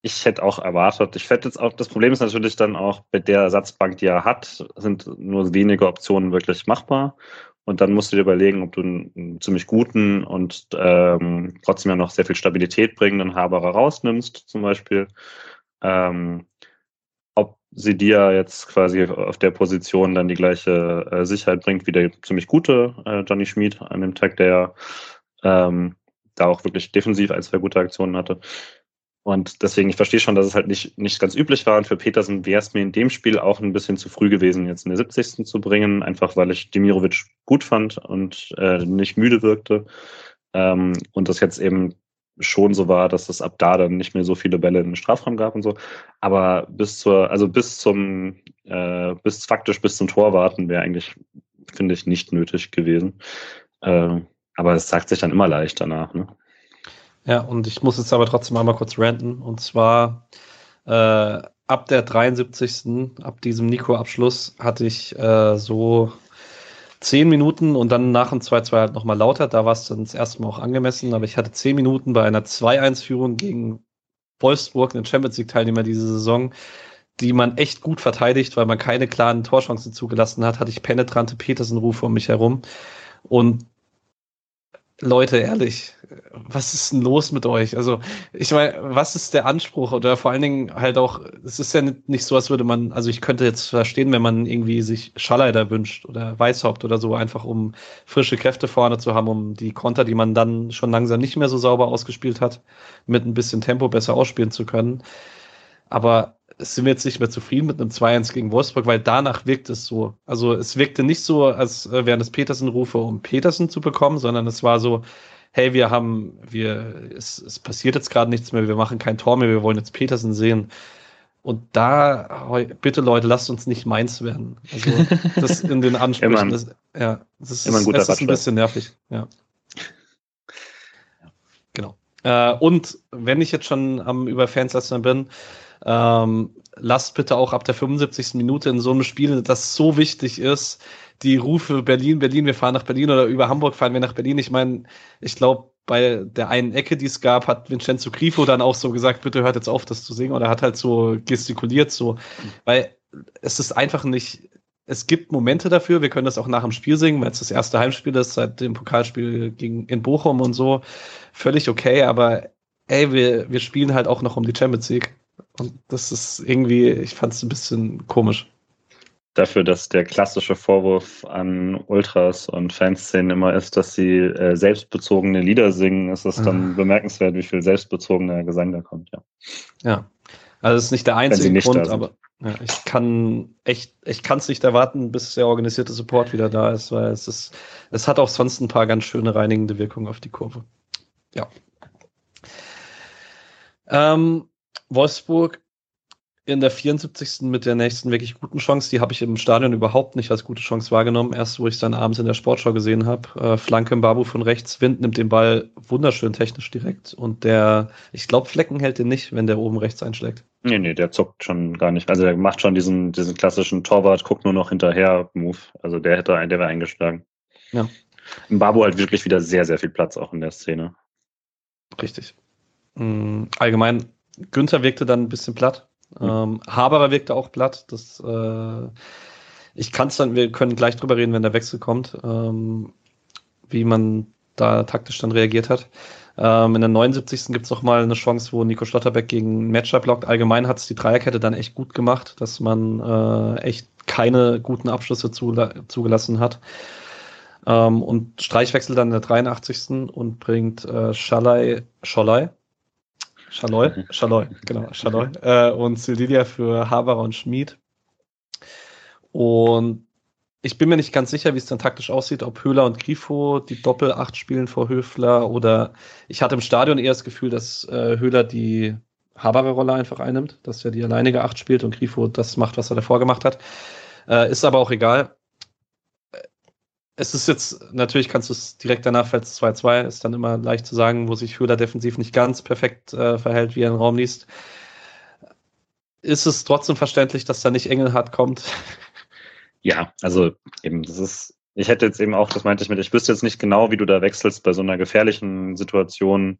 ich hätte auch erwartet, ich hätte jetzt auch, das Problem ist natürlich dann auch, bei der Ersatzbank, die er hat, sind nur wenige Optionen wirklich machbar. Und dann musst du dir überlegen, ob du einen, ziemlich guten und ähm, trotzdem ja noch sehr viel Stabilität bringenden Haberer rausnimmst, zum Beispiel. Ähm, ob sie dir jetzt quasi auf der Position dann die gleiche äh, Sicherheit bringt wie der ziemlich gute äh, Johnny Schmid an dem Tag, der ähm, da auch wirklich defensiv ein, zwei gute Aktionen hatte. Und deswegen, ich verstehe schon, dass es halt nicht, nicht ganz üblich war. Und für Petersen wäre es mir in dem Spiel auch ein bisschen zu früh gewesen, jetzt in der 70. zu bringen, einfach weil ich Demirovic gut fand und äh, nicht müde wirkte. Ähm, und das jetzt eben schon so war, dass es ab da dann nicht mehr so viele Bälle in den Strafraum gab und so. Aber bis zur, also bis zum, äh, bis faktisch bis zum Tor warten wäre eigentlich, finde ich, nicht nötig gewesen. Äh, aber es sagt sich dann immer leicht danach. Ne? Ja, und ich muss jetzt aber trotzdem einmal kurz ranten. Und zwar äh, ab der 73. ab diesem Nico-Abschluss hatte ich äh, so zehn Minuten und dann nach dem 2-2 halt nochmal lauter. Da war es dann das erste Mal auch angemessen, aber ich hatte zehn Minuten bei einer 2-1-Führung gegen Wolfsburg, den Champions League-Teilnehmer diese Saison, die man echt gut verteidigt, weil man keine klaren Torchancen zugelassen hat, hatte ich penetrante Petersen-Rufe um mich herum. Und Leute, ehrlich, was ist denn los mit euch? Also, ich meine, was ist der Anspruch? Oder vor allen Dingen halt auch, es ist ja nicht so, als würde man, also ich könnte jetzt verstehen, wenn man irgendwie sich Schallleider wünscht oder Weißhaupt oder so, einfach um frische Kräfte vorne zu haben, um die Konter, die man dann schon langsam nicht mehr so sauber ausgespielt hat, mit ein bisschen Tempo besser ausspielen zu können. Aber sind wir jetzt nicht mehr zufrieden mit einem 2-1 gegen Wolfsburg, weil danach wirkt es so. Also es wirkte nicht so, als äh, wären es Petersen-Rufe, um Petersen zu bekommen, sondern es war so, hey, wir haben, wir, es, es passiert jetzt gerade nichts mehr, wir machen kein Tor mehr, wir wollen jetzt Petersen sehen. Und da, bitte Leute, lasst uns nicht meins werden. Also das in den Ansprüchen, das, ja, das ist, immer ein, guter das ist ein bisschen nervig, ja. Genau. Äh, und wenn ich jetzt schon am über Fans bin, ähm, lasst bitte auch ab der 75. Minute in so einem Spiel, das so wichtig ist, die Rufe Berlin, Berlin, wir fahren nach Berlin oder über Hamburg fahren wir nach Berlin. Ich meine, ich glaube, bei der einen Ecke, die es gab, hat Vincenzo Grifo dann auch so gesagt, bitte hört jetzt auf, das zu singen. Oder hat halt so gestikuliert, so. Weil es ist einfach nicht, es gibt Momente dafür, wir können das auch nach dem Spiel singen, weil es das erste Heimspiel ist seit dem Pokalspiel gegen, in Bochum und so. Völlig okay, aber ey, wir, wir spielen halt auch noch um die Champions League. Und das ist irgendwie, ich fand es ein bisschen komisch. Dafür, dass der klassische Vorwurf an Ultras und Fanszenen immer ist, dass sie äh, selbstbezogene Lieder singen, ist es dann ah. bemerkenswert, wie viel selbstbezogener Gesang da kommt, ja. Ja. Also es ist nicht der einzige nicht Grund, aber ja, ich kann echt, ich kann es nicht erwarten, bis der organisierte Support wieder da ist, weil es ist, es hat auch sonst ein paar ganz schöne reinigende Wirkungen auf die Kurve. Ja. Ähm, Wolfsburg in der 74. mit der nächsten wirklich guten Chance. Die habe ich im Stadion überhaupt nicht als gute Chance wahrgenommen. Erst, wo ich es dann abends in der Sportschau gesehen habe. Äh, Flanke im Babu von rechts. Wind nimmt den Ball wunderschön technisch direkt. Und der, ich glaube, Flecken hält den nicht, wenn der oben rechts einschlägt. Nee, nee, der zuckt schon gar nicht. Also der macht schon diesen, diesen klassischen Torwart, guckt nur noch hinterher Move. Also der hätte, der wäre eingeschlagen. Ja. Im Babu halt wirklich wieder sehr, sehr viel Platz auch in der Szene. Richtig. Mhm. Allgemein Günther wirkte dann ein bisschen platt. Mhm. Ähm, Haberer wirkte auch platt. Das, äh, ich kann es dann, wir können gleich drüber reden, wenn der Wechsel kommt, ähm, wie man da taktisch dann reagiert hat. Ähm, in der 79. gibt es nochmal eine Chance, wo Nico Schlotterbeck gegen Matchup blockt. Allgemein hat es die Dreierkette dann echt gut gemacht, dass man äh, echt keine guten Abschlüsse zugelassen hat. Ähm, und Streich wechselt dann in der 83. und bringt äh, Schalai, Scholai Schaloi, Schaloi, genau, Schaloi. Äh, und Sildilia für Haberer und Schmid. Und ich bin mir nicht ganz sicher, wie es dann taktisch aussieht, ob Höhler und Grifo die Doppel-8 spielen vor Höfler oder ich hatte im Stadion eher das Gefühl, dass äh, Höhler die Haberer-Rolle einfach einnimmt, dass er die alleinige Acht spielt und Grifo das macht, was er davor gemacht hat. Äh, ist aber auch egal. Es ist jetzt, natürlich kannst du es direkt danach, fällt es 2-2, ist dann immer leicht zu sagen, wo sich Höhler defensiv nicht ganz perfekt äh, verhält, wie er den Raum liest. Ist es trotzdem verständlich, dass da nicht Engelhardt kommt? Ja, also eben, das ist, ich hätte jetzt eben auch, das meinte ich mit, ich wüsste jetzt nicht genau, wie du da wechselst bei so einer gefährlichen Situation.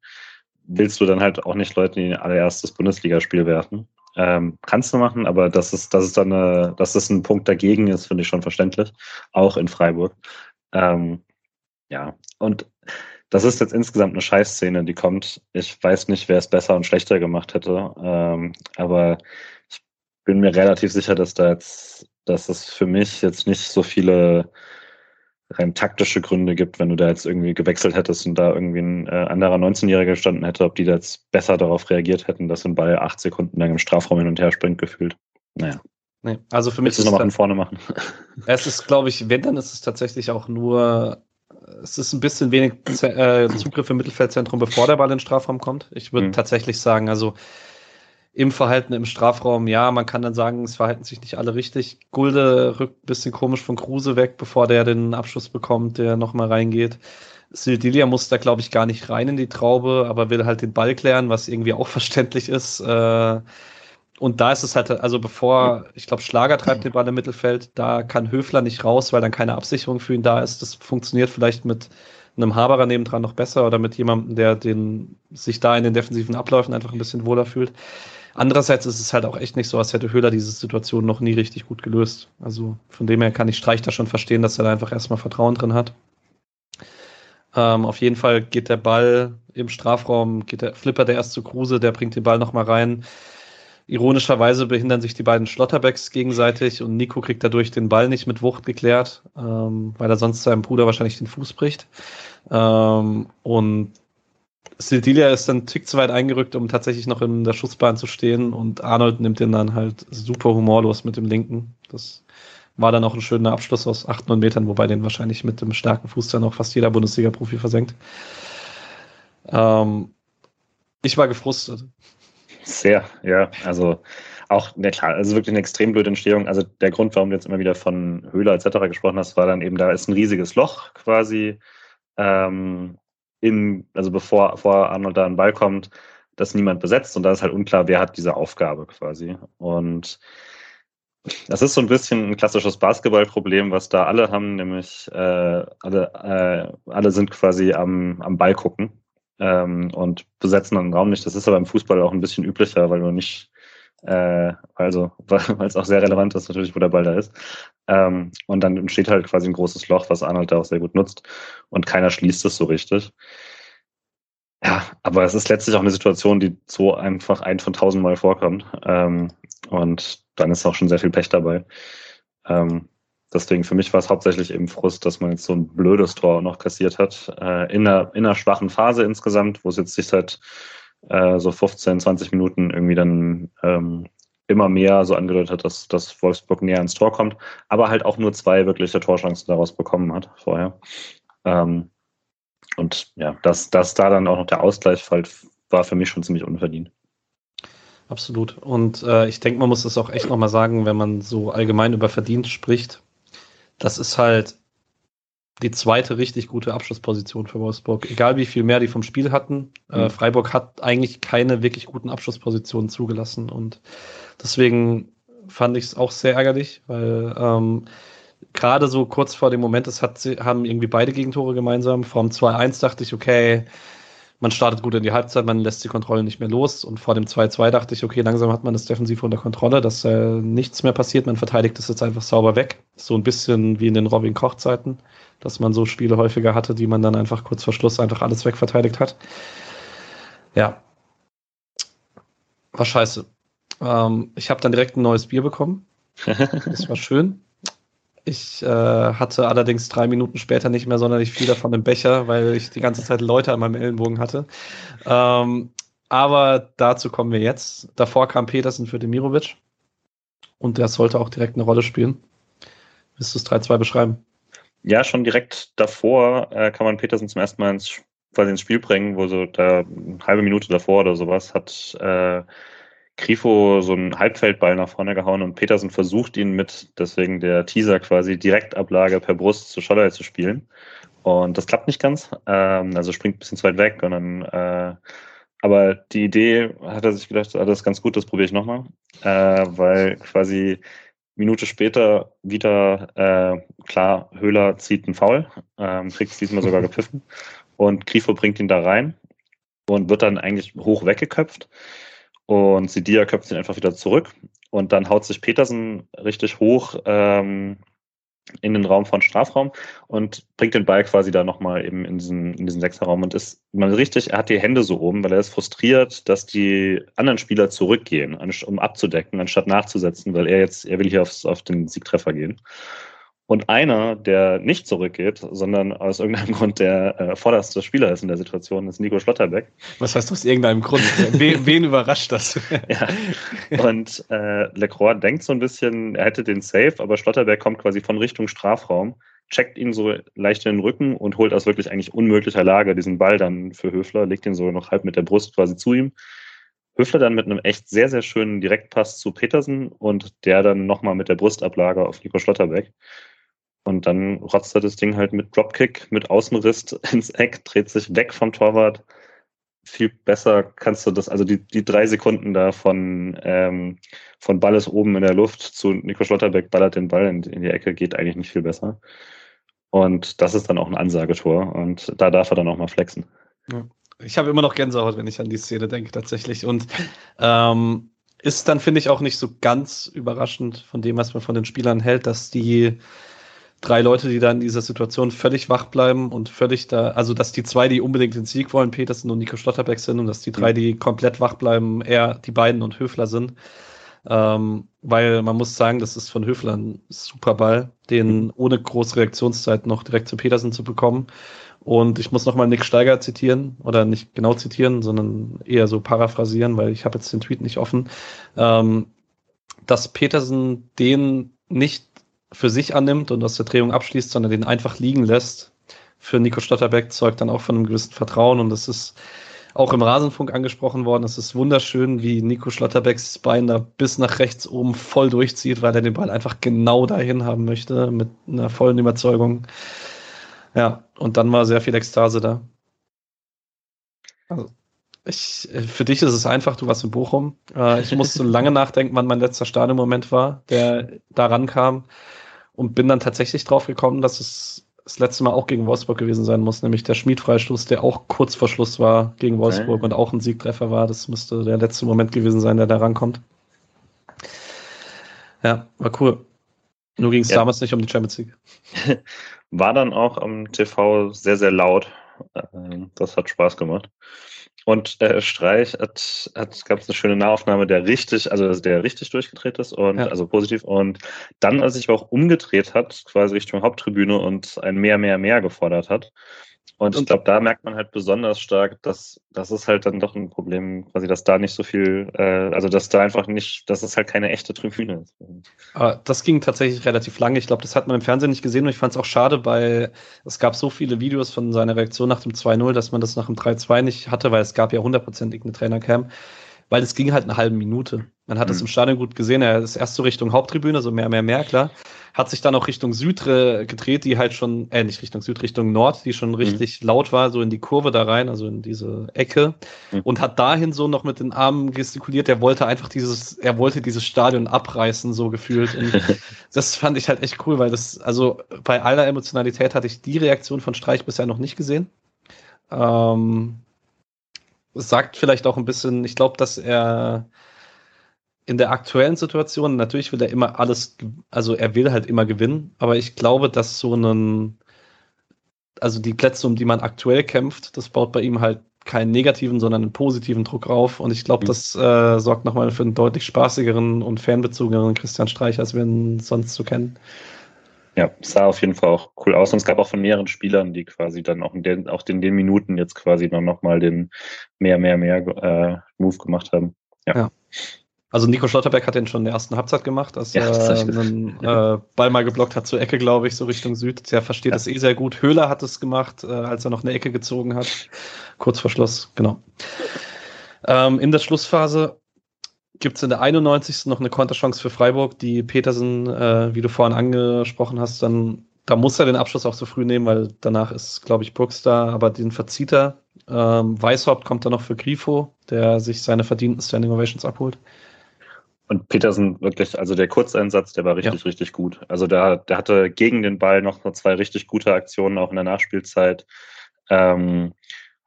Willst du dann halt auch nicht Leute in ihr allererstes Bundesligaspiel werfen? Ähm, kannst du machen, aber dass es, dass es dann eine, dass es ein Punkt dagegen ist, finde ich schon verständlich. Auch in Freiburg. Ähm, ja, und das ist jetzt insgesamt eine Scheißszene, die kommt. Ich weiß nicht, wer es besser und schlechter gemacht hätte, ähm, aber ich bin mir relativ sicher, dass da jetzt dass es für mich jetzt nicht so viele rein taktische Gründe gibt, wenn du da jetzt irgendwie gewechselt hättest und da irgendwie ein äh, anderer 19-Jähriger gestanden hätte, ob die da jetzt besser darauf reagiert hätten, dass ein Ball acht Sekunden lang im Strafraum hin und her springt, gefühlt. Naja. Nee, also für mich ist es nochmal von vorne machen. Es ist, glaube ich, wenn, dann ist es tatsächlich auch nur, es ist ein bisschen wenig äh, Zugriff im Mittelfeldzentrum, bevor der Ball in den Strafraum kommt. Ich würde mhm. tatsächlich sagen, also im Verhalten im Strafraum, ja, man kann dann sagen, es verhalten sich nicht alle richtig. Gulde rückt ein bisschen komisch von Kruse weg, bevor der den Abschluss bekommt, der nochmal reingeht. Sildilia muss da, glaube ich, gar nicht rein in die Traube, aber will halt den Ball klären, was irgendwie auch verständlich ist. Äh, und da ist es halt, also bevor, ich glaube, Schlager treibt den Ball im Mittelfeld, da kann Höfler nicht raus, weil dann keine Absicherung für ihn da ist. Das funktioniert vielleicht mit einem Haberer nebendran noch besser oder mit jemandem, der den, sich da in den defensiven Abläufen einfach ein bisschen wohler fühlt. Andererseits ist es halt auch echt nicht so, als hätte Höhler diese Situation noch nie richtig gut gelöst. Also von dem her kann ich Streich da schon verstehen, dass er da einfach erstmal Vertrauen drin hat. Ähm, auf jeden Fall geht der Ball im Strafraum, geht der Flipper der erst zu Kruse, der bringt den Ball nochmal rein. Ironischerweise behindern sich die beiden Schlotterbecks gegenseitig und Nico kriegt dadurch den Ball nicht mit Wucht geklärt, ähm, weil er sonst seinem Bruder wahrscheinlich den Fuß bricht. Ähm, und Sildilia ist dann Tick zu weit eingerückt, um tatsächlich noch in der Schussbahn zu stehen und Arnold nimmt den dann halt super humorlos mit dem linken. Das war dann auch ein schöner Abschluss aus 8, 9 Metern, wobei den wahrscheinlich mit dem starken Fuß dann auch fast jeder Bundesliga-Profi versenkt. Ähm, ich war gefrustet. Sehr, ja. Also auch, ne, klar, also wirklich eine extrem blöde Entstehung. Also der Grund, warum du jetzt immer wieder von Höhler etc. gesprochen hast, war dann eben, da ist ein riesiges Loch quasi. Ähm, in, also bevor, bevor Arnold da den Ball kommt, das niemand besetzt und da ist halt unklar, wer hat diese Aufgabe quasi. Und das ist so ein bisschen ein klassisches Basketballproblem, was da alle haben, nämlich äh, alle, äh, alle sind quasi am, am Ball gucken ähm, und besetzen den Raum nicht. Das ist aber im Fußball auch ein bisschen üblicher, weil du nicht äh, also weil es auch sehr relevant ist natürlich, wo der Ball da ist. Ähm, und dann entsteht halt quasi ein großes Loch, was Arnold da auch sehr gut nutzt und keiner schließt es so richtig. Ja, aber es ist letztlich auch eine Situation, die so einfach ein von tausendmal vorkommt. Ähm, und dann ist auch schon sehr viel Pech dabei. Ähm, deswegen für mich war es hauptsächlich eben Frust, dass man jetzt so ein blödes Tor noch kassiert hat. Äh, in, einer, in einer schwachen Phase insgesamt, wo es jetzt sich seit äh, so 15, 20 Minuten irgendwie dann ähm, immer mehr so angedeutet hat, dass, dass Wolfsburg näher ans Tor kommt, aber halt auch nur zwei wirkliche Torchancen daraus bekommen hat vorher. Ähm, und ja, dass, dass da dann auch noch der Ausgleich fällt, war für mich schon ziemlich unverdient. Absolut. Und äh, ich denke, man muss das auch echt nochmal sagen, wenn man so allgemein über verdient spricht. Das ist halt die zweite richtig gute Abschlussposition für Wolfsburg. Egal wie viel mehr die vom Spiel hatten, äh, mhm. äh, Freiburg hat eigentlich keine wirklich guten Abschlusspositionen zugelassen und deswegen fand ich es auch sehr ärgerlich, weil ähm, gerade so kurz vor dem Moment, es hat, haben irgendwie beide Gegentore gemeinsam. Vom 2-1 dachte ich, okay, man startet gut in die Halbzeit, man lässt die Kontrolle nicht mehr los. Und vor dem 2-2 dachte ich, okay, langsam hat man das defensiv unter Kontrolle, dass äh, nichts mehr passiert. Man verteidigt das jetzt einfach sauber weg. So ein bisschen wie in den Robin Koch-Zeiten, dass man so Spiele häufiger hatte, die man dann einfach kurz vor Schluss einfach alles wegverteidigt hat. Ja. War scheiße. Ähm, ich habe dann direkt ein neues Bier bekommen. Das war schön. Ich äh, hatte allerdings drei Minuten später nicht mehr sonderlich viel davon im Becher, weil ich die ganze Zeit Leute an meinem Ellenbogen hatte. Ähm, aber dazu kommen wir jetzt. Davor kam Petersen für Demirovic. Und der sollte auch direkt eine Rolle spielen. Willst du es 3-2 beschreiben? Ja, schon direkt davor äh, kann man Petersen zum ersten Mal ins quasi ins Spiel bringen, wo so da eine halbe Minute davor oder sowas hat äh, Grifo so einen Halbfeldball nach vorne gehauen und Petersen versucht ihn mit, deswegen der Teaser quasi Direktablage per Brust zu Scholler zu spielen. Und das klappt nicht ganz. Ähm, also springt ein bisschen zu weit weg und dann, äh, aber die Idee hat er sich gedacht, ah, das ist ganz gut, das probiere ich nochmal. Äh, weil quasi Minute später wieder, äh, klar, Höhler zieht einen Foul, ähm, kriegt es diesmal sogar gepfiffen und Grifo bringt ihn da rein und wird dann eigentlich hoch weggeköpft. Und Sidia köpft ihn einfach wieder zurück. Und dann haut sich Petersen richtig hoch ähm, in den Raum von Strafraum und bringt den Ball quasi da nochmal eben in diesen, in diesen Sechserraum und ist man richtig, er hat die Hände so oben, weil er ist frustriert, dass die anderen Spieler zurückgehen, um abzudecken, anstatt nachzusetzen, weil er jetzt, er will hier aufs, auf den Siegtreffer gehen. Und einer, der nicht zurückgeht, sondern aus irgendeinem Grund der äh, vorderste Spieler ist in der Situation, ist Nico Schlotterbeck. Was heißt aus irgendeinem Grund? wen, wen überrascht das? ja. Und äh, Lecroix denkt so ein bisschen, er hätte den Safe, aber Schlotterbeck kommt quasi von Richtung Strafraum, checkt ihn so leicht in den Rücken und holt aus wirklich eigentlich unmöglicher Lage diesen Ball dann für Höfler, legt ihn so noch halb mit der Brust quasi zu ihm. Höfler dann mit einem echt sehr, sehr schönen Direktpass zu Petersen und der dann nochmal mit der Brustablage auf Nico Schlotterbeck. Und dann rotzt er das Ding halt mit Dropkick, mit Außenriss ins Eck, dreht sich weg vom Torwart. Viel besser kannst du das, also die, die drei Sekunden da von, ähm, von Ball ist oben in der Luft zu Nico Schlotterbeck ballert den Ball in, in die Ecke, geht eigentlich nicht viel besser. Und das ist dann auch ein Ansagetor und da darf er dann auch mal flexen. Ich habe immer noch Gänsehaut, wenn ich an die Szene denke, tatsächlich. Und ähm, ist dann, finde ich, auch nicht so ganz überraschend von dem, was man von den Spielern hält, dass die drei Leute, die da in dieser Situation völlig wach bleiben und völlig da, also dass die zwei, die unbedingt den Sieg wollen, Petersen und Nico Schlotterbeck sind und dass die drei, die komplett wach bleiben, eher die beiden und Höfler sind. Ähm, weil man muss sagen, das ist von Höfler ein super Ball, den ohne große Reaktionszeit noch direkt zu Petersen zu bekommen. Und ich muss nochmal Nick Steiger zitieren, oder nicht genau zitieren, sondern eher so paraphrasieren, weil ich habe jetzt den Tweet nicht offen, ähm, dass Petersen den nicht für sich annimmt und aus der Drehung abschließt, sondern den einfach liegen lässt, für Nico Stotterbeck zeugt dann auch von einem gewissen Vertrauen und das ist auch im Rasenfunk angesprochen worden. Es ist wunderschön, wie Nico Schlotterbecks Bein da bis nach rechts oben voll durchzieht, weil er den Ball einfach genau dahin haben möchte, mit einer vollen Überzeugung. Ja, und dann war sehr viel Ekstase da. Also, ich, für dich ist es einfach, du warst in Bochum. Äh, ich musste lange nachdenken, wann mein letzter Stadionmoment war, der da rankam und bin dann tatsächlich drauf gekommen, dass es das letzte Mal auch gegen Wolfsburg gewesen sein muss, nämlich der Schmied-Freistoß, der auch kurz vor Schluss war gegen Wolfsburg okay. und auch ein Siegtreffer war. Das müsste der letzte Moment gewesen sein, der da rankommt. Ja, war cool. Nur ging es ja. damals nicht um die Champions League. War dann auch am TV sehr, sehr laut. Ähm, das hat Spaß gemacht. Und der Streich hat, hat gab es eine schöne Nahaufnahme, der richtig, also der richtig durchgedreht ist und ja. also positiv. Und dann, als sich auch umgedreht hat, quasi Richtung Haupttribüne und ein mehr, mehr, mehr gefordert hat, und ich glaube, da merkt man halt besonders stark, dass das ist halt dann doch ein Problem, quasi, dass da nicht so viel, äh, also dass da einfach nicht, dass es halt keine echte Tribüne ist. Aber das ging tatsächlich relativ lange. Ich glaube, das hat man im Fernsehen nicht gesehen und ich fand es auch schade, weil es gab so viele Videos von seiner Reaktion nach dem 2-0, dass man das nach dem 3-2 nicht hatte, weil es gab ja hundertprozentig eine Trainercam weil es ging halt eine halbe Minute. Man hat es mhm. im Stadion gut gesehen. Er ist erst so Richtung Haupttribüne, so mehr, mehr, mehr, klar. Hat sich dann auch Richtung Süd gedreht, die halt schon, äh, nicht Richtung Süd, Richtung Nord, die schon mhm. richtig mhm. laut war, so in die Kurve da rein, also in diese Ecke. Mhm. Und hat dahin so noch mit den Armen gestikuliert. Er wollte einfach dieses, er wollte dieses Stadion abreißen, so gefühlt. Und das fand ich halt echt cool, weil das, also bei aller Emotionalität hatte ich die Reaktion von Streich bisher noch nicht gesehen. Ähm, sagt vielleicht auch ein bisschen, ich glaube, dass er in der aktuellen Situation, natürlich will er immer alles, also er will halt immer gewinnen, aber ich glaube, dass so einen, also die Plätze, um die man aktuell kämpft, das baut bei ihm halt keinen negativen, sondern einen positiven Druck auf. Und ich glaube, mhm. das äh, sorgt nochmal für einen deutlich spaßigeren und fanbezogeneren Christian Streich, als wir ihn sonst so kennen. Ja, sah auf jeden Fall auch cool aus. Und es gab auch von mehreren Spielern, die quasi dann auch in den, auch in den Minuten jetzt quasi noch, noch mal den mehr, mehr, mehr äh, Move gemacht haben. Ja. ja. Also Nico Schlotterbeck hat den schon in der ersten Halbzeit gemacht, als ja, er einen äh, Ball mal geblockt hat zur Ecke, glaube ich, so Richtung Süd. Der versteht ja. das eh sehr gut. Höhler hat es gemacht, äh, als er noch eine Ecke gezogen hat. Kurz vor Schluss, genau. Ähm, in der Schlussphase gibt es in der 91. noch eine Konterchance für Freiburg, die Petersen, äh, wie du vorhin angesprochen hast, dann da muss er den Abschluss auch so früh nehmen, weil danach ist, glaube ich, Brooks da, aber den verzieht er. Ähm, Weishaupt kommt dann noch für Grifo, der sich seine verdienten Standing Ovations abholt. Und Petersen wirklich, also der Kurzeinsatz, der war richtig, ja. richtig gut. Also der, der hatte gegen den Ball noch zwei richtig gute Aktionen, auch in der Nachspielzeit. Ähm,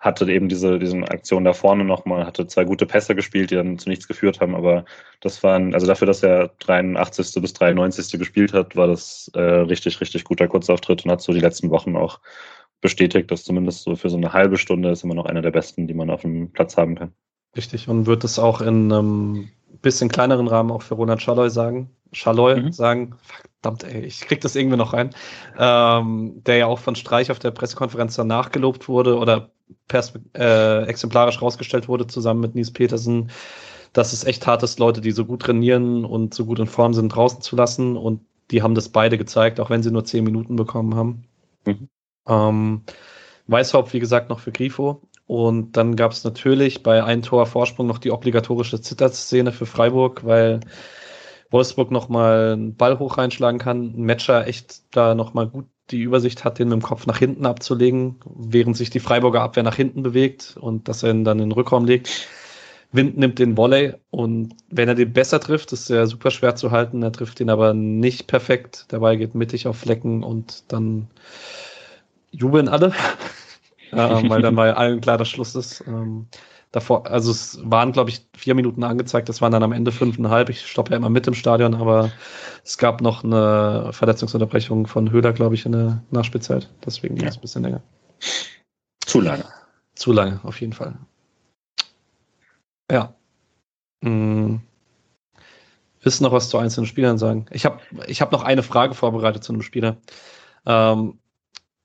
hatte eben diese, diese Aktion da vorne nochmal, hatte zwei gute Pässe gespielt, die dann zu nichts geführt haben, aber das waren, also dafür, dass er 83. bis 93. gespielt hat, war das äh, richtig, richtig guter Kurzauftritt und hat so die letzten Wochen auch bestätigt, dass zumindest so für so eine halbe Stunde ist immer noch einer der besten, die man auf dem Platz haben kann. Richtig, und wird es auch in einem bisschen kleineren Rahmen auch für Ronald Schalloy sagen. Schalloy mhm. sagen, verdammt, ey, ich krieg das irgendwie noch rein. Ähm, der ja auch von Streich auf der Pressekonferenz danach gelobt wurde oder äh, exemplarisch rausgestellt wurde, zusammen mit Nies Petersen, dass es echt hart ist, Leute, die so gut trainieren und so gut in Form sind, draußen zu lassen. Und die haben das beide gezeigt, auch wenn sie nur zehn Minuten bekommen haben. Mhm. Ähm, Weißhaupt, wie gesagt, noch für Grifo. Und dann gab es natürlich bei einem Tor Vorsprung noch die obligatorische Zitterszene für Freiburg, weil Wolfsburg nochmal einen Ball hoch reinschlagen kann, ein Matcher echt da nochmal gut die Übersicht hat, den mit dem Kopf nach hinten abzulegen, während sich die Freiburger Abwehr nach hinten bewegt und dass er ihn dann in den Rückraum legt. Wind nimmt den Volley und wenn er den besser trifft, ist er super schwer zu halten. Er trifft ihn aber nicht perfekt. Der Ball geht mittig auf Flecken und dann jubeln alle äh, weil dann bei allen klar, dass Schluss ist. Ähm, davor, also es waren, glaube ich, vier Minuten angezeigt, das waren dann am Ende fünfeinhalb. Ich stoppe ja immer mit im Stadion, aber es gab noch eine Verletzungsunterbrechung von Höhler, glaube ich, in der Nachspielzeit. Deswegen ja. ging es ein bisschen länger. Zu lange. Zu lange, auf jeden Fall. Ja. Hm. Willst du noch was zu einzelnen Spielern sagen? Ich habe ich hab noch eine Frage vorbereitet zu einem Spieler. Ähm,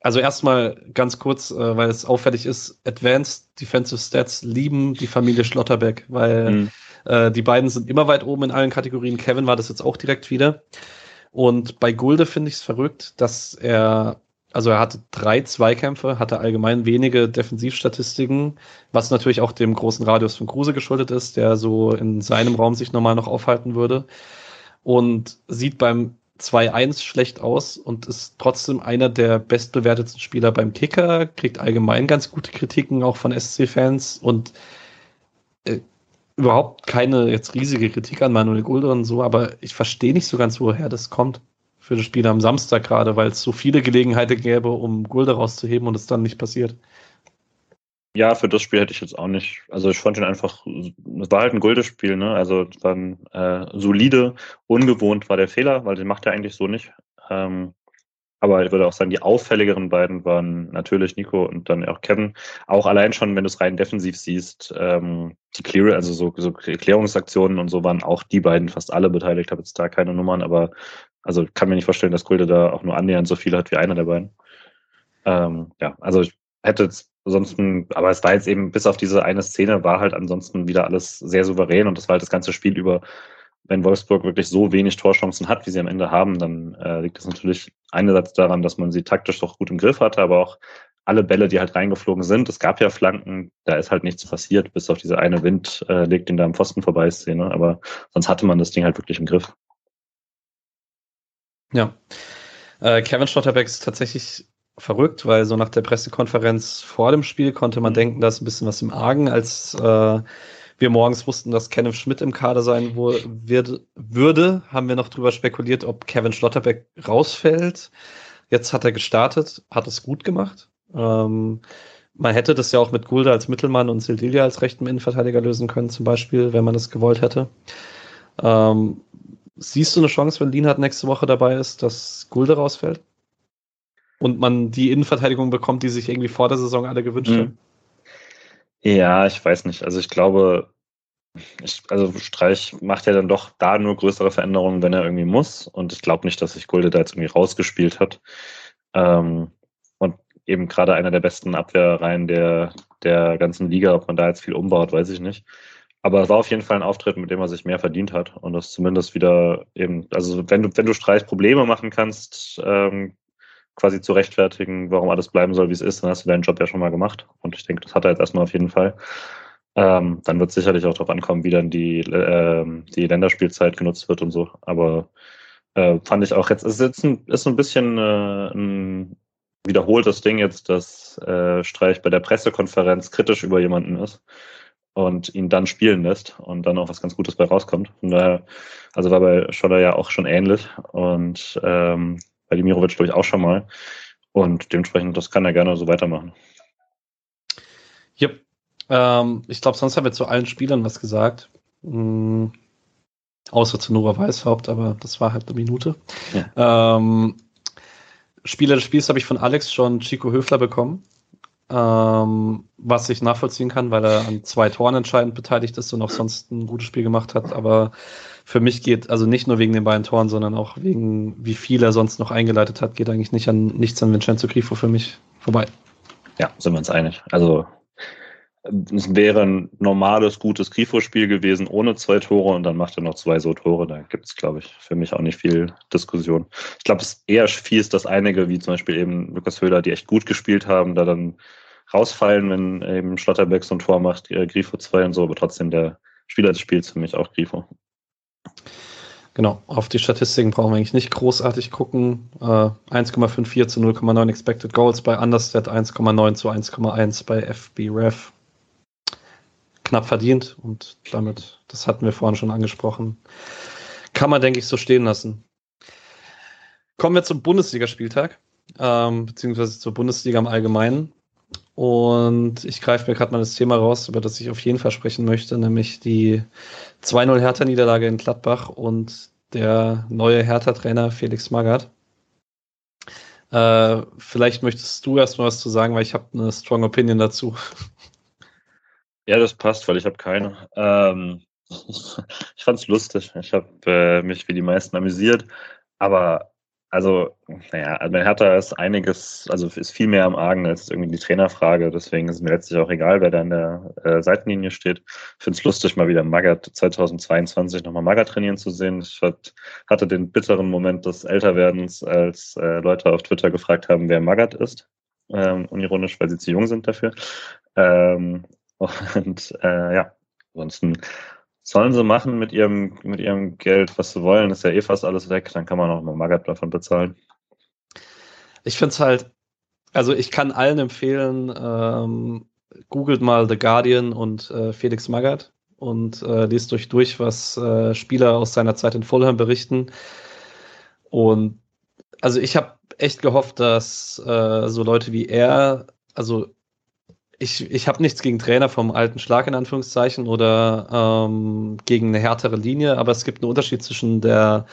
also erstmal ganz kurz, äh, weil es auffällig ist, Advanced Defensive Stats lieben die Familie Schlotterbeck, weil mhm. äh, die beiden sind immer weit oben in allen Kategorien. Kevin war das jetzt auch direkt wieder. Und bei Gulde finde ich es verrückt, dass er, also er hatte drei Zweikämpfe, hatte allgemein wenige Defensivstatistiken, was natürlich auch dem großen Radius von Kruse geschuldet ist, der so in seinem Raum sich normal noch aufhalten würde. Und sieht beim 2-1 schlecht aus und ist trotzdem einer der bestbewertetsten Spieler beim Kicker, kriegt allgemein ganz gute Kritiken auch von SC-Fans und äh, überhaupt keine jetzt riesige Kritik an Manuel Gulder und so, aber ich verstehe nicht so ganz, woher das kommt für das Spiel am Samstag gerade, weil es so viele Gelegenheiten gäbe, um Gulder rauszuheben und es dann nicht passiert. Ja, für das Spiel hätte ich jetzt auch nicht. Also ich fand ihn einfach, es war halt ein Guldespiel, ne? Also es war ein äh, solide, ungewohnt war der Fehler, weil den macht er eigentlich so nicht. Ähm, aber ich würde auch sagen, die auffälligeren beiden waren natürlich Nico und dann auch Kevin. Auch allein schon, wenn du es rein defensiv siehst, ähm, die Clear, also so, so Klärungsaktionen und so waren auch die beiden fast alle beteiligt. Habe jetzt da keine Nummern, aber also kann mir nicht vorstellen, dass Gulde da auch nur annähernd so viel hat wie einer der beiden. Ähm, ja, also ich hätte jetzt Ansonsten, aber es war jetzt eben, bis auf diese eine Szene, war halt ansonsten wieder alles sehr souverän und das war halt das ganze Spiel über, wenn Wolfsburg wirklich so wenig Torchancen hat, wie sie am Ende haben, dann äh, liegt das natürlich einerseits daran, dass man sie taktisch doch gut im Griff hatte, aber auch alle Bälle, die halt reingeflogen sind. Es gab ja Flanken, da ist halt nichts passiert, bis auf diese eine Wind äh, legt ihn da am Pfosten vorbei Szene, aber sonst hatte man das Ding halt wirklich im Griff. Ja. Äh, Kevin Stotterbeck ist tatsächlich verrückt, weil so nach der Pressekonferenz vor dem Spiel konnte man mhm. denken, da ist ein bisschen was im Argen, als äh, wir morgens wussten, dass Kenneth Schmidt im Kader sein wird, würde, haben wir noch drüber spekuliert, ob Kevin Schlotterbeck rausfällt. Jetzt hat er gestartet, hat es gut gemacht. Ähm, man hätte das ja auch mit Gulda als Mittelmann und Sildilia als rechten Innenverteidiger lösen können, zum Beispiel, wenn man das gewollt hätte. Ähm, siehst du eine Chance, wenn Lienhardt nächste Woche dabei ist, dass Gulde rausfällt? Und man die Innenverteidigung bekommt, die sich irgendwie vor der Saison alle gewünscht mhm. haben? Ja, ich weiß nicht. Also ich glaube, ich, also Streich macht ja dann doch da nur größere Veränderungen, wenn er irgendwie muss. Und ich glaube nicht, dass sich Gulde da jetzt irgendwie rausgespielt hat. Ähm, und eben gerade einer der besten Abwehrreihen der, der ganzen Liga, ob man da jetzt viel umbaut, weiß ich nicht. aber es war auf jeden Fall ein Auftritt, mit dem er sich mehr verdient hat und das zumindest wieder eben, also wenn du, wenn du Streich Probleme machen kannst, ähm, quasi zu rechtfertigen, warum alles bleiben soll, wie es ist, dann hast du deinen Job ja schon mal gemacht. Und ich denke, das hat er jetzt erstmal auf jeden Fall. Ähm, dann wird sicherlich auch darauf ankommen, wie dann die, äh, die Länderspielzeit genutzt wird und so. Aber äh, fand ich auch jetzt, es ist jetzt ein, ist ein bisschen äh, ein wiederholtes Ding jetzt, dass äh, Streich bei der Pressekonferenz kritisch über jemanden ist und ihn dann spielen lässt und dann auch was ganz Gutes bei rauskommt. Von daher, also war bei Scholler ja auch schon ähnlich und ähm, bei Dimirovic glaube ich auch schon mal. Und dementsprechend, das kann er gerne so weitermachen. Yep. Ähm, ich glaube, sonst haben wir zu allen Spielern was gesagt. Mhm. Außer zu Nova Weißhaupt, aber das war halt eine Minute. Ja. Ähm, Spieler des Spiels habe ich von Alex schon Chico Höfler bekommen. Ähm, was ich nachvollziehen kann, weil er an zwei Toren entscheidend beteiligt ist und auch sonst ein gutes Spiel gemacht hat. Aber für mich geht, also nicht nur wegen den beiden Toren, sondern auch wegen, wie viel er sonst noch eingeleitet hat, geht eigentlich nicht an nichts an Vincenzo Grifo für mich vorbei. Ja, sind wir uns einig. Also es wäre ein normales, gutes Grifo-Spiel gewesen ohne zwei Tore und dann macht er noch zwei so Tore. Da gibt es, glaube ich, für mich auch nicht viel Diskussion. Ich glaube, es ist eher fies, dass einige, wie zum Beispiel eben Lukas Höhler, die echt gut gespielt haben, da dann rausfallen, wenn eben Schlotterbeck so ein Tor macht, äh, Grifo 2 und so, aber trotzdem der Spieler des Spiels für mich auch Grifo. Genau, auf die Statistiken brauchen wir eigentlich nicht großartig gucken. Äh, 1,54 zu 0,9 Expected Goals bei Understat, 1,9 zu 1,1 bei FB Ref. Knapp verdient und damit, das hatten wir vorhin schon angesprochen, kann man, denke ich, so stehen lassen. Kommen wir zum Bundesligaspieltag, ähm, beziehungsweise zur Bundesliga im Allgemeinen. Und ich greife mir gerade mal das Thema raus, über das ich auf jeden Fall sprechen möchte, nämlich die 2-0 Hertha-Niederlage in Gladbach und der neue Hertha-Trainer Felix Magath. Äh, vielleicht möchtest du erstmal was zu sagen, weil ich habe eine strong Opinion dazu. Ja, das passt, weil ich habe keine. Ähm, ich es lustig. Ich habe äh, mich wie die meisten amüsiert, aber also, naja, bei Hertha ist einiges, also ist viel mehr am Argen als irgendwie die Trainerfrage. Deswegen ist mir letztlich auch egal, wer da in der äh, Seitenlinie steht. Ich finde es lustig, mal wieder Magath 2022 nochmal Magath trainieren zu sehen. Ich hat, hatte den bitteren Moment des Älterwerdens, als äh, Leute auf Twitter gefragt haben, wer Magath ist. Ähm, unironisch, weil sie zu jung sind dafür. Ähm, und äh, ja, ansonsten Sollen sie machen mit ihrem, mit ihrem Geld, was sie wollen, ist ja eh fast alles weg, dann kann man auch mal Magath davon bezahlen. Ich finde es halt, also ich kann allen empfehlen, ähm, googelt mal The Guardian und äh, Felix Magath und äh, liest euch durch, was äh, Spieler aus seiner Zeit in Fulham berichten. Und also ich habe echt gehofft, dass äh, so Leute wie er, also ich, ich habe nichts gegen Trainer vom alten Schlag in Anführungszeichen oder ähm, gegen eine härtere Linie, aber es gibt einen Unterschied zwischen der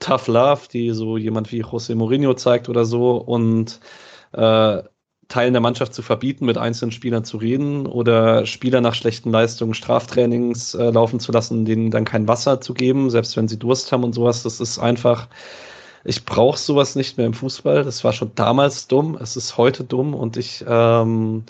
Tough Love, die so jemand wie José Mourinho zeigt oder so, und äh, Teilen der Mannschaft zu verbieten, mit einzelnen Spielern zu reden oder Spieler nach schlechten Leistungen Straftrainings äh, laufen zu lassen, denen dann kein Wasser zu geben, selbst wenn sie Durst haben und sowas. Das ist einfach, ich brauche sowas nicht mehr im Fußball. Das war schon damals dumm, es ist heute dumm und ich ähm,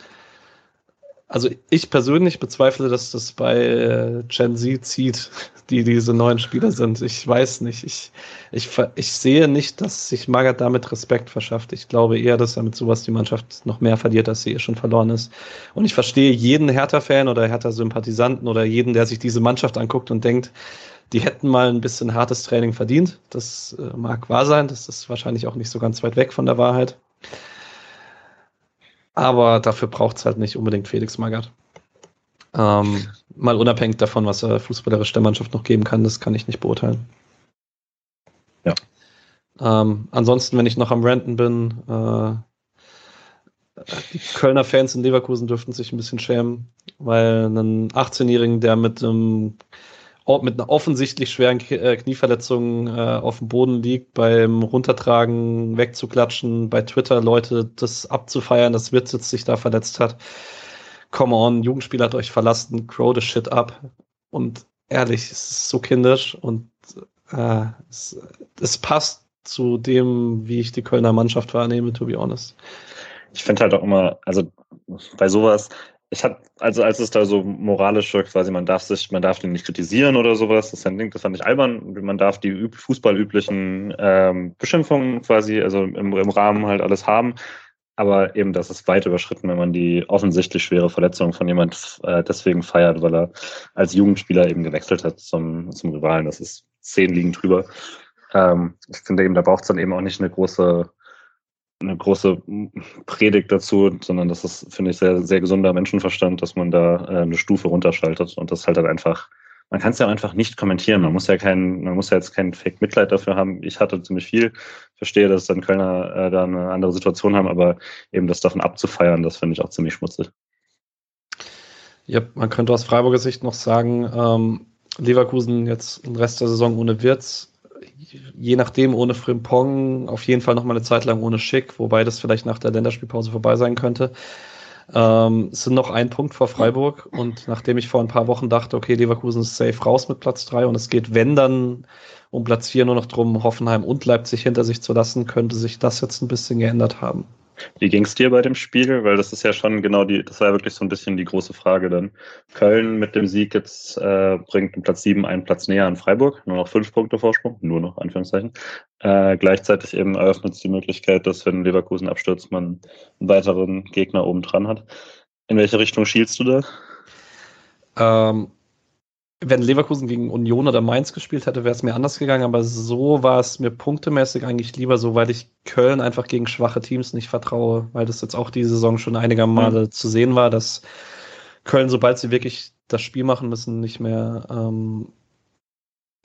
also ich persönlich bezweifle, dass das bei äh, Gen Z zieht, die diese neuen Spieler sind. Ich weiß nicht. Ich, ich, ich sehe nicht, dass sich Magath damit Respekt verschafft. Ich glaube eher, dass er mit sowas die Mannschaft noch mehr verliert, als sie eh schon verloren ist. Und ich verstehe jeden Hertha-Fan oder Hertha-Sympathisanten oder jeden, der sich diese Mannschaft anguckt und denkt, die hätten mal ein bisschen hartes Training verdient. Das äh, mag wahr sein. Das ist wahrscheinlich auch nicht so ganz weit weg von der Wahrheit. Aber dafür braucht es halt nicht unbedingt Felix Magath. Ähm, mal unabhängig davon, was er fußballerisch der Mannschaft noch geben kann, das kann ich nicht beurteilen. Ja. Ähm, ansonsten, wenn ich noch am Renten bin, äh, die Kölner Fans in Leverkusen dürften sich ein bisschen schämen, weil einen 18-Jährigen, der mit einem mit einer offensichtlich schweren äh, Knieverletzung äh, auf dem Boden liegt, beim Runtertragen wegzuklatschen, bei Twitter Leute das abzufeiern, dass Witz jetzt sich da verletzt hat. Come on, Jugendspieler hat euch verlassen, grow the shit up. Und ehrlich, es ist so kindisch und äh, es, es passt zu dem, wie ich die Kölner Mannschaft wahrnehme, to be honest. Ich finde halt auch immer, also bei sowas, ich habe, also als es da so moralische, quasi, man darf sich, man darf den nicht kritisieren oder sowas, das, das fand ich albern. Man darf die fußballüblichen ähm, Beschimpfungen quasi, also im, im Rahmen halt alles haben. Aber eben, das ist weit überschritten, wenn man die offensichtlich schwere Verletzung von jemand äh, deswegen feiert, weil er als Jugendspieler eben gewechselt hat zum, zum Rivalen. Das ist zehn liegen drüber. Ähm, ich finde eben, da braucht es dann eben auch nicht eine große eine große Predigt dazu, sondern das ist, finde ich, sehr, sehr gesunder Menschenverstand, dass man da äh, eine Stufe runterschaltet und das halt dann einfach, man kann es ja einfach nicht kommentieren. Man muss ja kein, man muss ja jetzt kein Fake-Mitleid dafür haben. Ich hatte ziemlich viel, verstehe, dass dann Kölner äh, da eine andere Situation haben, aber eben das davon abzufeiern, das finde ich auch ziemlich schmutzig. Ja, man könnte aus Freiburger Sicht noch sagen, ähm, Leverkusen jetzt den Rest der Saison ohne Wirtz je nachdem ohne Frimpong, auf jeden Fall noch mal eine Zeit lang ohne Schick, wobei das vielleicht nach der Länderspielpause vorbei sein könnte. Ähm, es sind noch ein Punkt vor Freiburg und nachdem ich vor ein paar Wochen dachte, okay, Leverkusen ist safe raus mit Platz drei und es geht, wenn dann um Platz vier nur noch drum, Hoffenheim und Leipzig hinter sich zu lassen, könnte sich das jetzt ein bisschen geändert haben. Wie ging es dir bei dem Spiel? Weil das ist ja schon genau die, das war ja wirklich so ein bisschen die große Frage dann. Köln mit dem Sieg jetzt äh, bringt den Platz 7 einen Platz näher an Freiburg, nur noch fünf Punkte Vorsprung, nur noch, Anführungszeichen. Äh, gleichzeitig eben eröffnet es die Möglichkeit, dass wenn Leverkusen abstürzt, man einen weiteren Gegner oben dran hat. In welche Richtung schielst du da? Ähm, wenn Leverkusen gegen Union oder Mainz gespielt hätte, wäre es mir anders gegangen, aber so war es mir punktemäßig eigentlich lieber so, weil ich Köln einfach gegen schwache Teams nicht vertraue, weil das jetzt auch die Saison schon einige Male mhm. zu sehen war, dass Köln, sobald sie wirklich das Spiel machen müssen, nicht mehr ähm,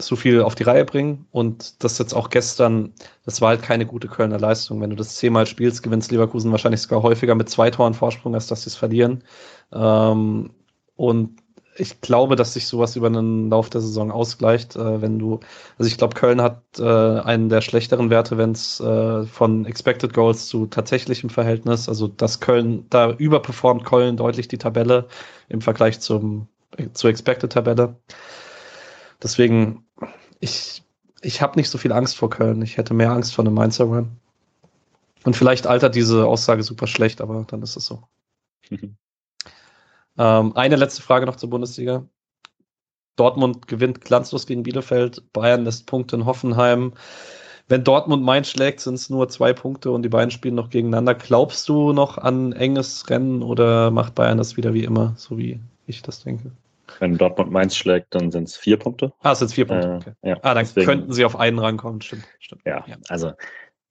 so viel auf die Reihe bringen. Und das jetzt auch gestern, das war halt keine gute Kölner Leistung. Wenn du das zehnmal spielst, gewinnst Leverkusen wahrscheinlich sogar häufiger mit zwei Toren Vorsprung, als dass sie es verlieren. Ähm, und ich glaube, dass sich sowas über einen Lauf der Saison ausgleicht, äh, wenn du, also ich glaube, Köln hat äh, einen der schlechteren Werte, wenn es äh, von Expected Goals zu tatsächlichem Verhältnis, also dass Köln, da überperformt Köln deutlich die Tabelle im Vergleich zum, zur Expected Tabelle. Deswegen, ich, ich habe nicht so viel Angst vor Köln. Ich hätte mehr Angst vor einem Mainzer Run. Und vielleicht altert diese Aussage super schlecht, aber dann ist es so. Ähm, eine letzte Frage noch zur Bundesliga. Dortmund gewinnt glanzlos gegen Bielefeld, Bayern lässt Punkte in Hoffenheim. Wenn Dortmund Mainz schlägt, sind es nur zwei Punkte und die beiden spielen noch gegeneinander. Glaubst du noch an enges Rennen oder macht Bayern das wieder wie immer, so wie ich das denke? Wenn Dortmund Mainz schlägt, dann sind es vier Punkte. Ah, es sind vier Punkte. Äh, okay. ja, ah, dann deswegen, könnten sie auf einen rankommen. Stimmt, stimmt. Ja, ja, also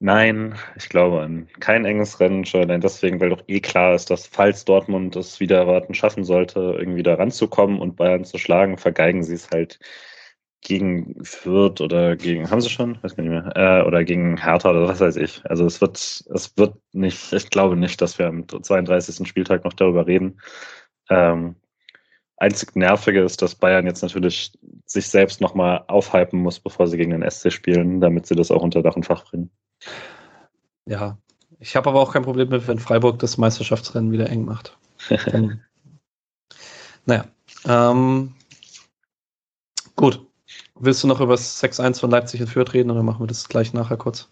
Nein, ich glaube an kein enges Rennen, schon allein deswegen, weil doch eh klar ist, dass falls Dortmund es wieder erwarten schaffen sollte, irgendwie da ranzukommen und Bayern zu schlagen, vergeigen sie es halt gegen Fürth oder gegen, haben sie schon? Weiß gar nicht mehr. Äh, oder gegen Hertha oder was weiß ich. Also es wird, es wird nicht, ich glaube nicht, dass wir am 32. Spieltag noch darüber reden. Ähm, einzig Nervige ist, dass Bayern jetzt natürlich sich selbst nochmal aufhypen muss, bevor sie gegen den SC spielen, damit sie das auch unter Dach und Fach bringen. Ja, ich habe aber auch kein Problem mit, wenn Freiburg das Meisterschaftsrennen wieder eng macht. Dann, naja. Ähm, gut. Willst du noch über das 6-1 von Leipzig in Fürth reden oder machen wir das gleich nachher kurz,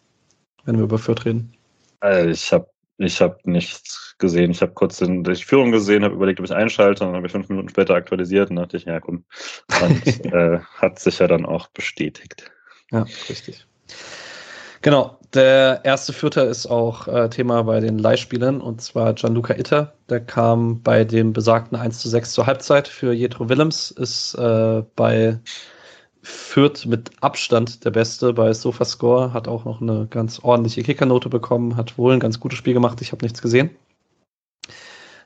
wenn wir über Fürth reden? Also ich habe ich hab nichts gesehen. Ich habe kurz in, die Führung gesehen, habe überlegt, ob ich einschalte und dann habe ich fünf Minuten später aktualisiert und dachte ich, ja komm. Und äh, hat sich ja dann auch bestätigt. Ja, richtig. Genau, der erste Vierter ist auch äh, Thema bei den Leihspielern und zwar Gianluca Itter. Der kam bei dem besagten 1 zu 6 zur Halbzeit für Jetro Willems, ist äh, bei Fürth mit Abstand der Beste bei Sofascore, hat auch noch eine ganz ordentliche Kickernote bekommen, hat wohl ein ganz gutes Spiel gemacht, ich habe nichts gesehen.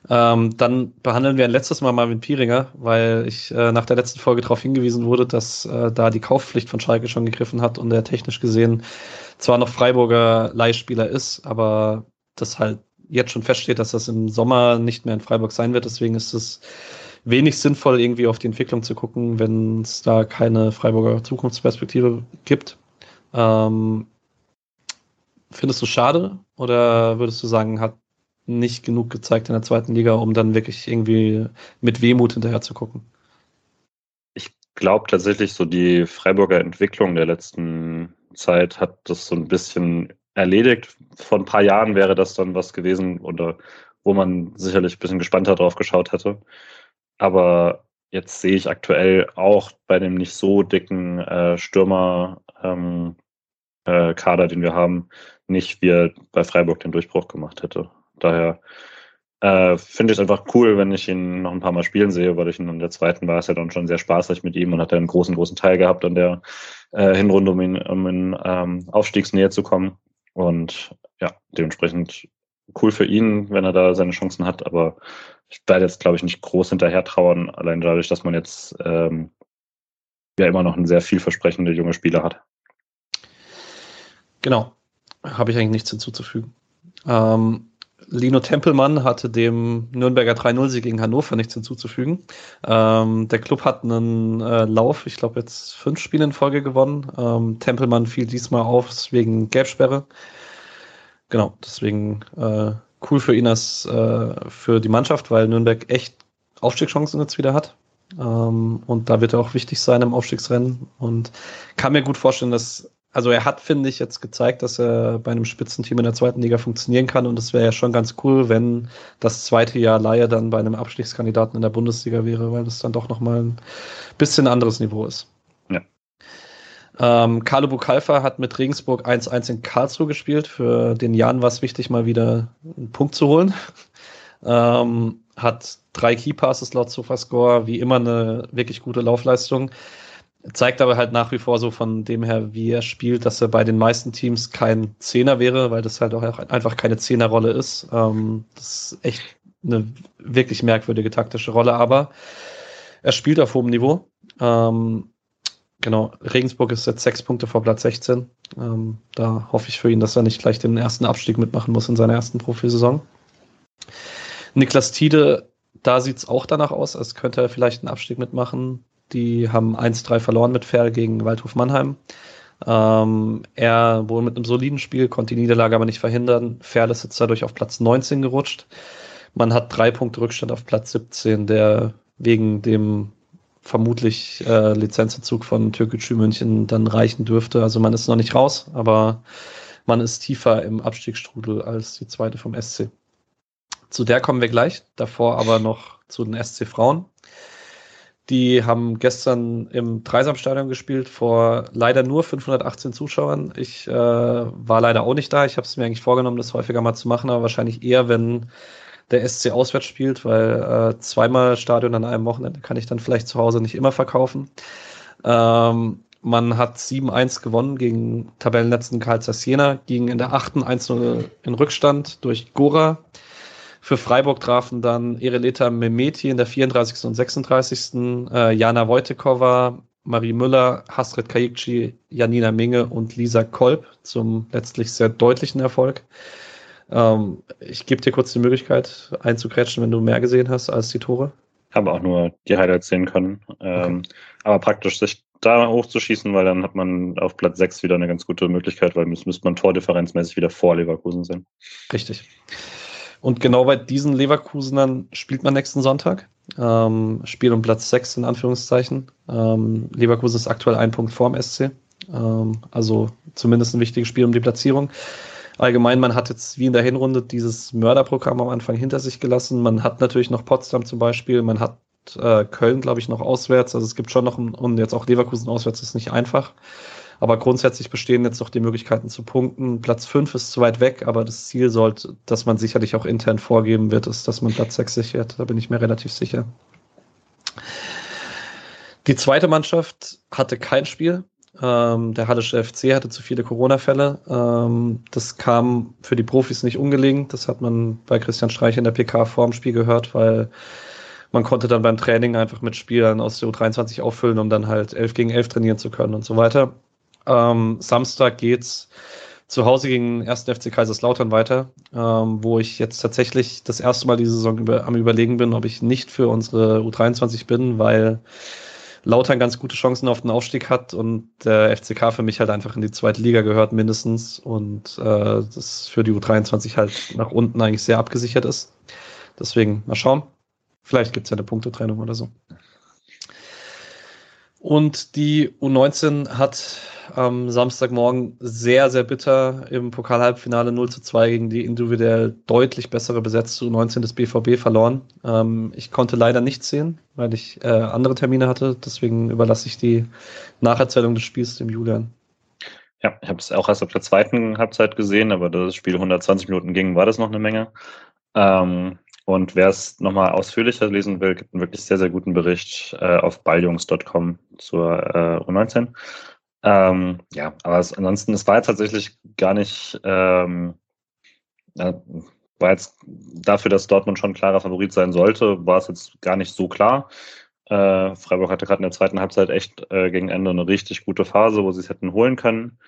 Ähm, dann behandeln wir ein letztes Mal Marvin Pieringer, weil ich äh, nach der letzten Folge darauf hingewiesen wurde, dass äh, da die Kaufpflicht von Schalke schon gegriffen hat und er technisch gesehen zwar noch Freiburger Leihspieler ist, aber das halt jetzt schon feststeht, dass das im Sommer nicht mehr in Freiburg sein wird. Deswegen ist es wenig sinnvoll, irgendwie auf die Entwicklung zu gucken, wenn es da keine Freiburger Zukunftsperspektive gibt. Ähm, findest du schade oder würdest du sagen, hat nicht genug gezeigt in der zweiten Liga, um dann wirklich irgendwie mit Wehmut hinterher zu gucken? Ich glaube tatsächlich, so die Freiburger Entwicklung der letzten Zeit hat das so ein bisschen erledigt. Vor ein paar Jahren wäre das dann was gewesen oder wo man sicherlich ein bisschen gespannter drauf geschaut hätte. Aber jetzt sehe ich aktuell auch bei dem nicht so dicken äh, Stürmer ähm, äh, den wir haben, nicht wie er bei Freiburg den Durchbruch gemacht hätte. Daher äh, finde ich es einfach cool, wenn ich ihn noch ein paar Mal spielen sehe, weil ich ihn in der zweiten war es ja dann schon sehr spaßig mit ihm und hat einen großen, großen Teil gehabt an der äh, Hinrunde, um, ihn, um in ähm, Aufstiegsnähe zu kommen. Und ja, dementsprechend cool für ihn, wenn er da seine Chancen hat, aber ich werde jetzt, glaube ich, nicht groß hinterher trauern, allein dadurch, dass man jetzt ähm, ja immer noch einen sehr vielversprechende junge Spieler hat. Genau, habe ich eigentlich nichts hinzuzufügen. Ähm, Lino Tempelmann hatte dem Nürnberger 3-0-Sieg gegen Hannover nichts hinzuzufügen. Ähm, der Club hat einen äh, Lauf, ich glaube jetzt fünf Spiele in Folge gewonnen. Ähm, Tempelmann fiel diesmal auf wegen Gelbsperre. Genau, deswegen äh, cool für ihn als äh, für die Mannschaft, weil Nürnberg echt Aufstiegschancen jetzt wieder hat. Ähm, und da wird er auch wichtig sein im Aufstiegsrennen. Und kann mir gut vorstellen, dass also er hat, finde ich, jetzt gezeigt, dass er bei einem Spitzenteam in der zweiten Liga funktionieren kann und es wäre ja schon ganz cool, wenn das zweite Jahr Laie dann bei einem Abstiegskandidaten in der Bundesliga wäre, weil das dann doch nochmal ein bisschen anderes Niveau ist. Ja. Ähm, Carlo Bukalfa hat mit Regensburg 1-1 in Karlsruhe gespielt. Für den Jan war es wichtig, mal wieder einen Punkt zu holen. ähm, hat drei Keypasses laut Sofascore, wie immer eine wirklich gute Laufleistung. Zeigt aber halt nach wie vor so von dem her, wie er spielt, dass er bei den meisten Teams kein Zehner wäre, weil das halt auch einfach keine Zehnerrolle ist. Ähm, das ist echt eine wirklich merkwürdige taktische Rolle, aber er spielt auf hohem Niveau. Ähm, genau, Regensburg ist jetzt sechs Punkte vor Platz 16. Ähm, da hoffe ich für ihn, dass er nicht gleich den ersten Abstieg mitmachen muss in seiner ersten Profisaison. Niklas Tiede, da sieht es auch danach aus, als könnte er vielleicht einen Abstieg mitmachen. Die haben 1-3 verloren mit Ferl gegen Waldhof Mannheim. Ähm, er wohl mit einem soliden Spiel, konnte die Niederlage aber nicht verhindern. Ferl ist jetzt dadurch auf Platz 19 gerutscht. Man hat drei Punkte Rückstand auf Platz 17, der wegen dem vermutlich äh, Lizenzzug von Türkgücü München dann reichen dürfte. Also man ist noch nicht raus, aber man ist tiefer im Abstiegsstrudel als die zweite vom SC. Zu der kommen wir gleich, davor aber noch zu den SC Frauen. Die haben gestern im Dreisamstadion gespielt vor leider nur 518 Zuschauern. Ich äh, war leider auch nicht da. Ich habe es mir eigentlich vorgenommen, das häufiger mal zu machen, aber wahrscheinlich eher, wenn der SC auswärts spielt, weil äh, zweimal Stadion an einem Wochenende kann ich dann vielleicht zu Hause nicht immer verkaufen. Ähm, man hat 7-1 gewonnen gegen Tabellenletzten Karl Jena, ging in der 8. 1-0 in Rückstand durch Gora. Für Freiburg trafen dann Ireleta Memeti in der 34. und 36. Äh, Jana Wojtekova, Marie Müller, Hasret Kayikci, Janina Minge und Lisa Kolb zum letztlich sehr deutlichen Erfolg. Ähm, ich gebe dir kurz die Möglichkeit einzukretschen, wenn du mehr gesehen hast als die Tore. Habe auch nur die Highlights sehen können. Ähm, okay. Aber praktisch sich da hochzuschießen, weil dann hat man auf Platz 6 wieder eine ganz gute Möglichkeit, weil müsste man tordifferenzmäßig wieder vor Leverkusen sein. Richtig. Und genau bei diesen Leverkusenern spielt man nächsten Sonntag. Ähm, Spiel um Platz 6 in Anführungszeichen. Ähm, Leverkusen ist aktuell ein Punkt vorm SC. Ähm, also zumindest ein wichtiges Spiel um die Platzierung. Allgemein, man hat jetzt wie in der Hinrunde dieses Mörderprogramm am Anfang hinter sich gelassen. Man hat natürlich noch Potsdam zum Beispiel, man hat äh, Köln, glaube ich, noch auswärts. Also es gibt schon noch, und jetzt auch Leverkusen auswärts ist nicht einfach. Aber grundsätzlich bestehen jetzt noch die Möglichkeiten zu punkten. Platz 5 ist zu weit weg, aber das Ziel sollte, dass man sicherlich auch intern vorgeben wird, ist, dass man Platz 6 sichert. Da bin ich mir relativ sicher. Die zweite Mannschaft hatte kein Spiel. Ähm, der Hallische FC hatte zu viele Corona-Fälle. Ähm, das kam für die Profis nicht ungelegen. Das hat man bei Christian Streich in der PK vor dem Spiel gehört, weil man konnte dann beim Training einfach mit Spielern aus der U23 auffüllen, um dann halt 11 gegen 11 trainieren zu können und so weiter. Ähm, Samstag geht's zu Hause gegen 1. FC Kaiserslautern weiter, ähm, wo ich jetzt tatsächlich das erste Mal diese Saison über, am Überlegen bin, ob ich nicht für unsere U23 bin, weil Lautern ganz gute Chancen auf den Aufstieg hat und der FCK für mich halt einfach in die zweite Liga gehört mindestens und äh, das für die U23 halt nach unten eigentlich sehr abgesichert ist. Deswegen mal schauen. Vielleicht gibt's ja eine Punktetrennung oder so. Und die U19 hat am Samstagmorgen sehr, sehr bitter im Pokal-Halbfinale 0 zu 2 gegen die individuell deutlich bessere besetzte U19 des BVB verloren. Ähm, ich konnte leider nichts sehen, weil ich äh, andere Termine hatte. Deswegen überlasse ich die Nacherzählung des Spiels dem Julian. Ja, ich habe es auch erst auf der zweiten Halbzeit gesehen, aber da das Spiel 120 Minuten ging, war das noch eine Menge. Ähm, und wer es nochmal ausführlicher lesen will, gibt einen wirklich sehr, sehr guten Bericht äh, auf balljungs.com zur äh, U19. Ähm, ja, aber es, ansonsten, es war jetzt tatsächlich gar nicht, ähm, äh, war jetzt dafür, dass Dortmund schon klarer Favorit sein sollte, war es jetzt gar nicht so klar. Äh, Freiburg hatte gerade in der zweiten Halbzeit echt äh, gegen Ende eine richtig gute Phase, wo sie es hätten holen können.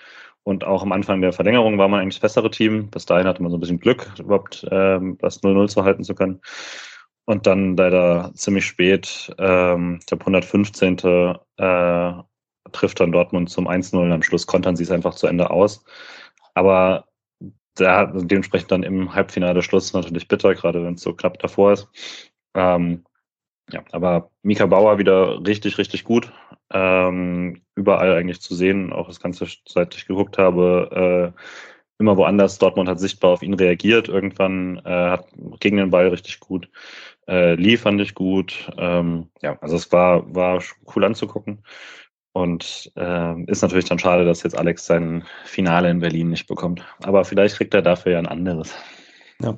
Und auch am Anfang der Verlängerung war man eigentlich das bessere Team. Bis dahin hatte man so ein bisschen Glück, überhaupt ähm, das 0-0 zu halten zu können. Und dann leider ziemlich spät, ähm, ich glaube 115. Äh, trifft dann Dortmund zum 1-0 und am Schluss kontern sie es einfach zu Ende aus. Aber da, dementsprechend dann im Halbfinale Schluss natürlich bitter, gerade wenn es so knapp davor ist. Ähm, ja, aber Mika Bauer wieder richtig, richtig gut. Ähm, überall eigentlich zu sehen, auch das Ganze, seit ich geguckt habe, äh, immer woanders. Dortmund hat sichtbar auf ihn reagiert. Irgendwann äh, hat gegen den Ball richtig gut. Äh, Lee fand ich gut. Ähm, ja, also es war, war cool anzugucken. Und äh, ist natürlich dann schade, dass jetzt Alex sein Finale in Berlin nicht bekommt. Aber vielleicht kriegt er dafür ja ein anderes. Ja.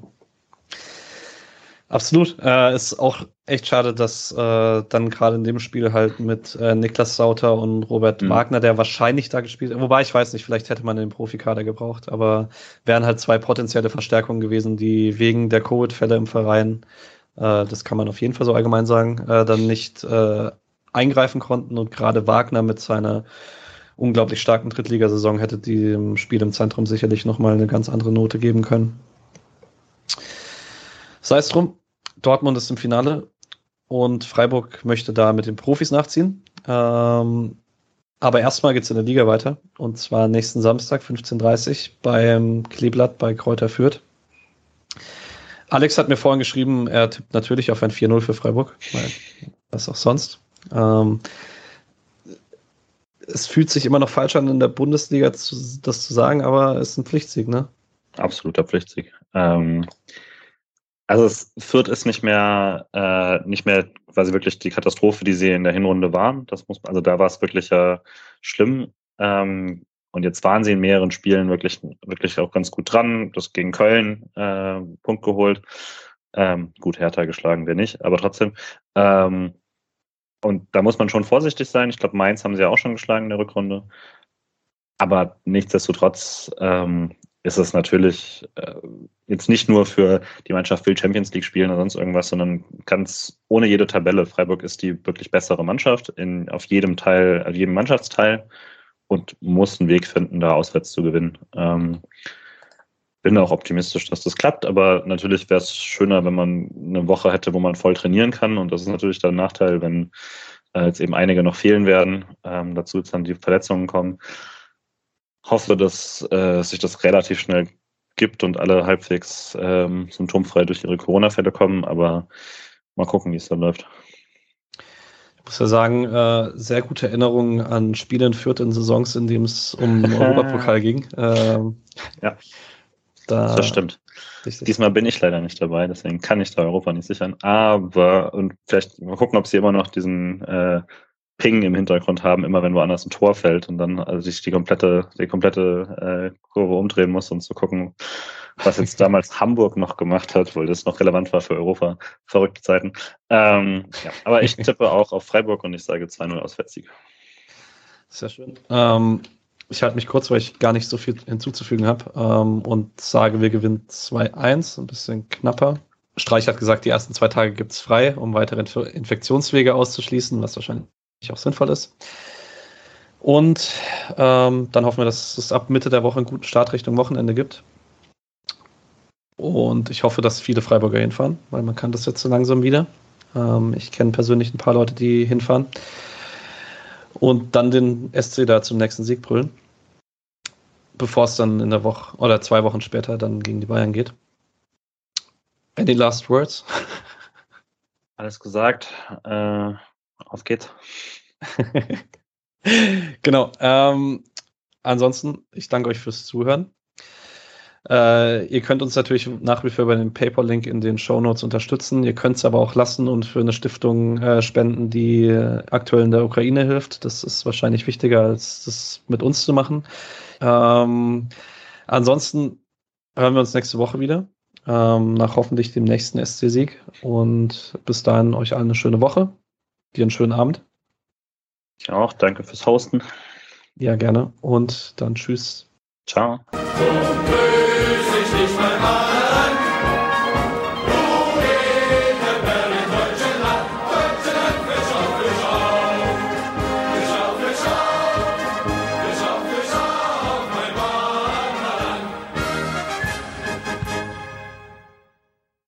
Absolut. Äh, ist auch echt schade, dass äh, dann gerade in dem Spiel halt mit äh, Niklas Sauter und Robert mhm. Wagner, der wahrscheinlich da gespielt hat, wobei ich weiß nicht, vielleicht hätte man den Profikader gebraucht, aber wären halt zwei potenzielle Verstärkungen gewesen, die wegen der Covid-Fälle im Verein, äh, das kann man auf jeden Fall so allgemein sagen, äh, dann nicht äh, eingreifen konnten und gerade Wagner mit seiner unglaublich starken Drittligasaison hätte dem Spiel im Zentrum sicherlich nochmal eine ganz andere Note geben können. Sei es drum, Dortmund ist im Finale und Freiburg möchte da mit den Profis nachziehen. Ähm, aber erstmal geht es in der Liga weiter und zwar nächsten Samstag 15.30 Uhr beim Kleeblatt bei Kräuter Fürth. Alex hat mir vorhin geschrieben, er tippt natürlich auf ein 4-0 für Freiburg, weil was auch sonst. Ähm, es fühlt sich immer noch falsch an, in der Bundesliga zu, das zu sagen, aber es ist ein Pflichtsieg, ne? Absoluter Pflichtsieg. Ähm, also es Fürth ist nicht mehr, äh, nicht mehr quasi wirklich die Katastrophe, die sie in der Hinrunde waren. Das muss, also da war es wirklich äh, schlimm. Ähm, und jetzt waren sie in mehreren Spielen wirklich, wirklich auch ganz gut dran. Das gegen Köln äh, Punkt geholt. Ähm, gut, Hertha geschlagen wir nicht, aber trotzdem. Ähm, und da muss man schon vorsichtig sein. Ich glaube, Mainz haben sie ja auch schon geschlagen in der Rückrunde. Aber nichtsdestotrotz ähm, ist es natürlich äh, jetzt nicht nur für die Mannschaft will Champions League spielen oder sonst irgendwas, sondern ganz ohne jede Tabelle. Freiburg ist die wirklich bessere Mannschaft in, auf jedem Teil, auf jedem Mannschaftsteil und muss einen Weg finden, da auswärts zu gewinnen. Ähm, bin auch optimistisch, dass das klappt, aber natürlich wäre es schöner, wenn man eine Woche hätte, wo man voll trainieren kann und das ist natürlich dann ein Nachteil, wenn äh, jetzt eben einige noch fehlen werden, ähm, dazu jetzt dann die Verletzungen kommen hoffe, dass äh, sich das relativ schnell gibt und alle halbwegs ähm, symptomfrei durch ihre Corona-Fälle kommen, aber mal gucken, wie es dann läuft. Ich muss ja sagen, äh, sehr gute Erinnerungen an Spiele in Fürth in Saisons, in denen es um Europapokal ging. Ähm, ja, da das stimmt. Diesmal bin ich leider nicht dabei, deswegen kann ich da Europa nicht sichern. Aber, und vielleicht mal gucken, ob sie immer noch diesen äh, Ping im Hintergrund haben, immer wenn woanders ein Tor fällt und dann also sich die komplette, die komplette äh, Kurve umdrehen muss und zu gucken, was jetzt damals Hamburg noch gemacht hat, weil das noch relevant war für Europa. Verrückte Zeiten. Ähm, ja, aber ich tippe auch auf Freiburg und ich sage 2-0 Auswärtssieg. Sehr schön. Ähm, ich halte mich kurz, weil ich gar nicht so viel hinzuzufügen habe ähm, und sage, wir gewinnen 2-1, ein bisschen knapper. Streich hat gesagt, die ersten zwei Tage gibt es frei, um weitere Infektionswege auszuschließen, was wahrscheinlich auch sinnvoll ist. Und ähm, dann hoffen wir, dass es ab Mitte der Woche einen guten Start Richtung Wochenende gibt. Und ich hoffe, dass viele Freiburger hinfahren, weil man kann das jetzt so langsam wieder. Ähm, ich kenne persönlich ein paar Leute, die hinfahren. Und dann den SC da zum nächsten Sieg brüllen. Bevor es dann in der Woche oder zwei Wochen später dann gegen die Bayern geht. Any last words? Alles gesagt. Äh, auf geht's. genau. Ähm, ansonsten, ich danke euch fürs Zuhören. Äh, ihr könnt uns natürlich nach wie vor bei dem PayPal-Link in den Show Notes unterstützen. Ihr könnt es aber auch lassen und für eine Stiftung äh, spenden, die aktuell in der Ukraine hilft. Das ist wahrscheinlich wichtiger, als das mit uns zu machen. Ähm, ansonsten hören wir uns nächste Woche wieder. Ähm, nach hoffentlich dem nächsten SC-Sieg. Und bis dahin euch allen eine schöne Woche. Dir einen schönen Abend. Ich auch. Danke fürs Hosten. Ja, gerne. Und dann tschüss. Ciao. So böse ich nicht mein Mann.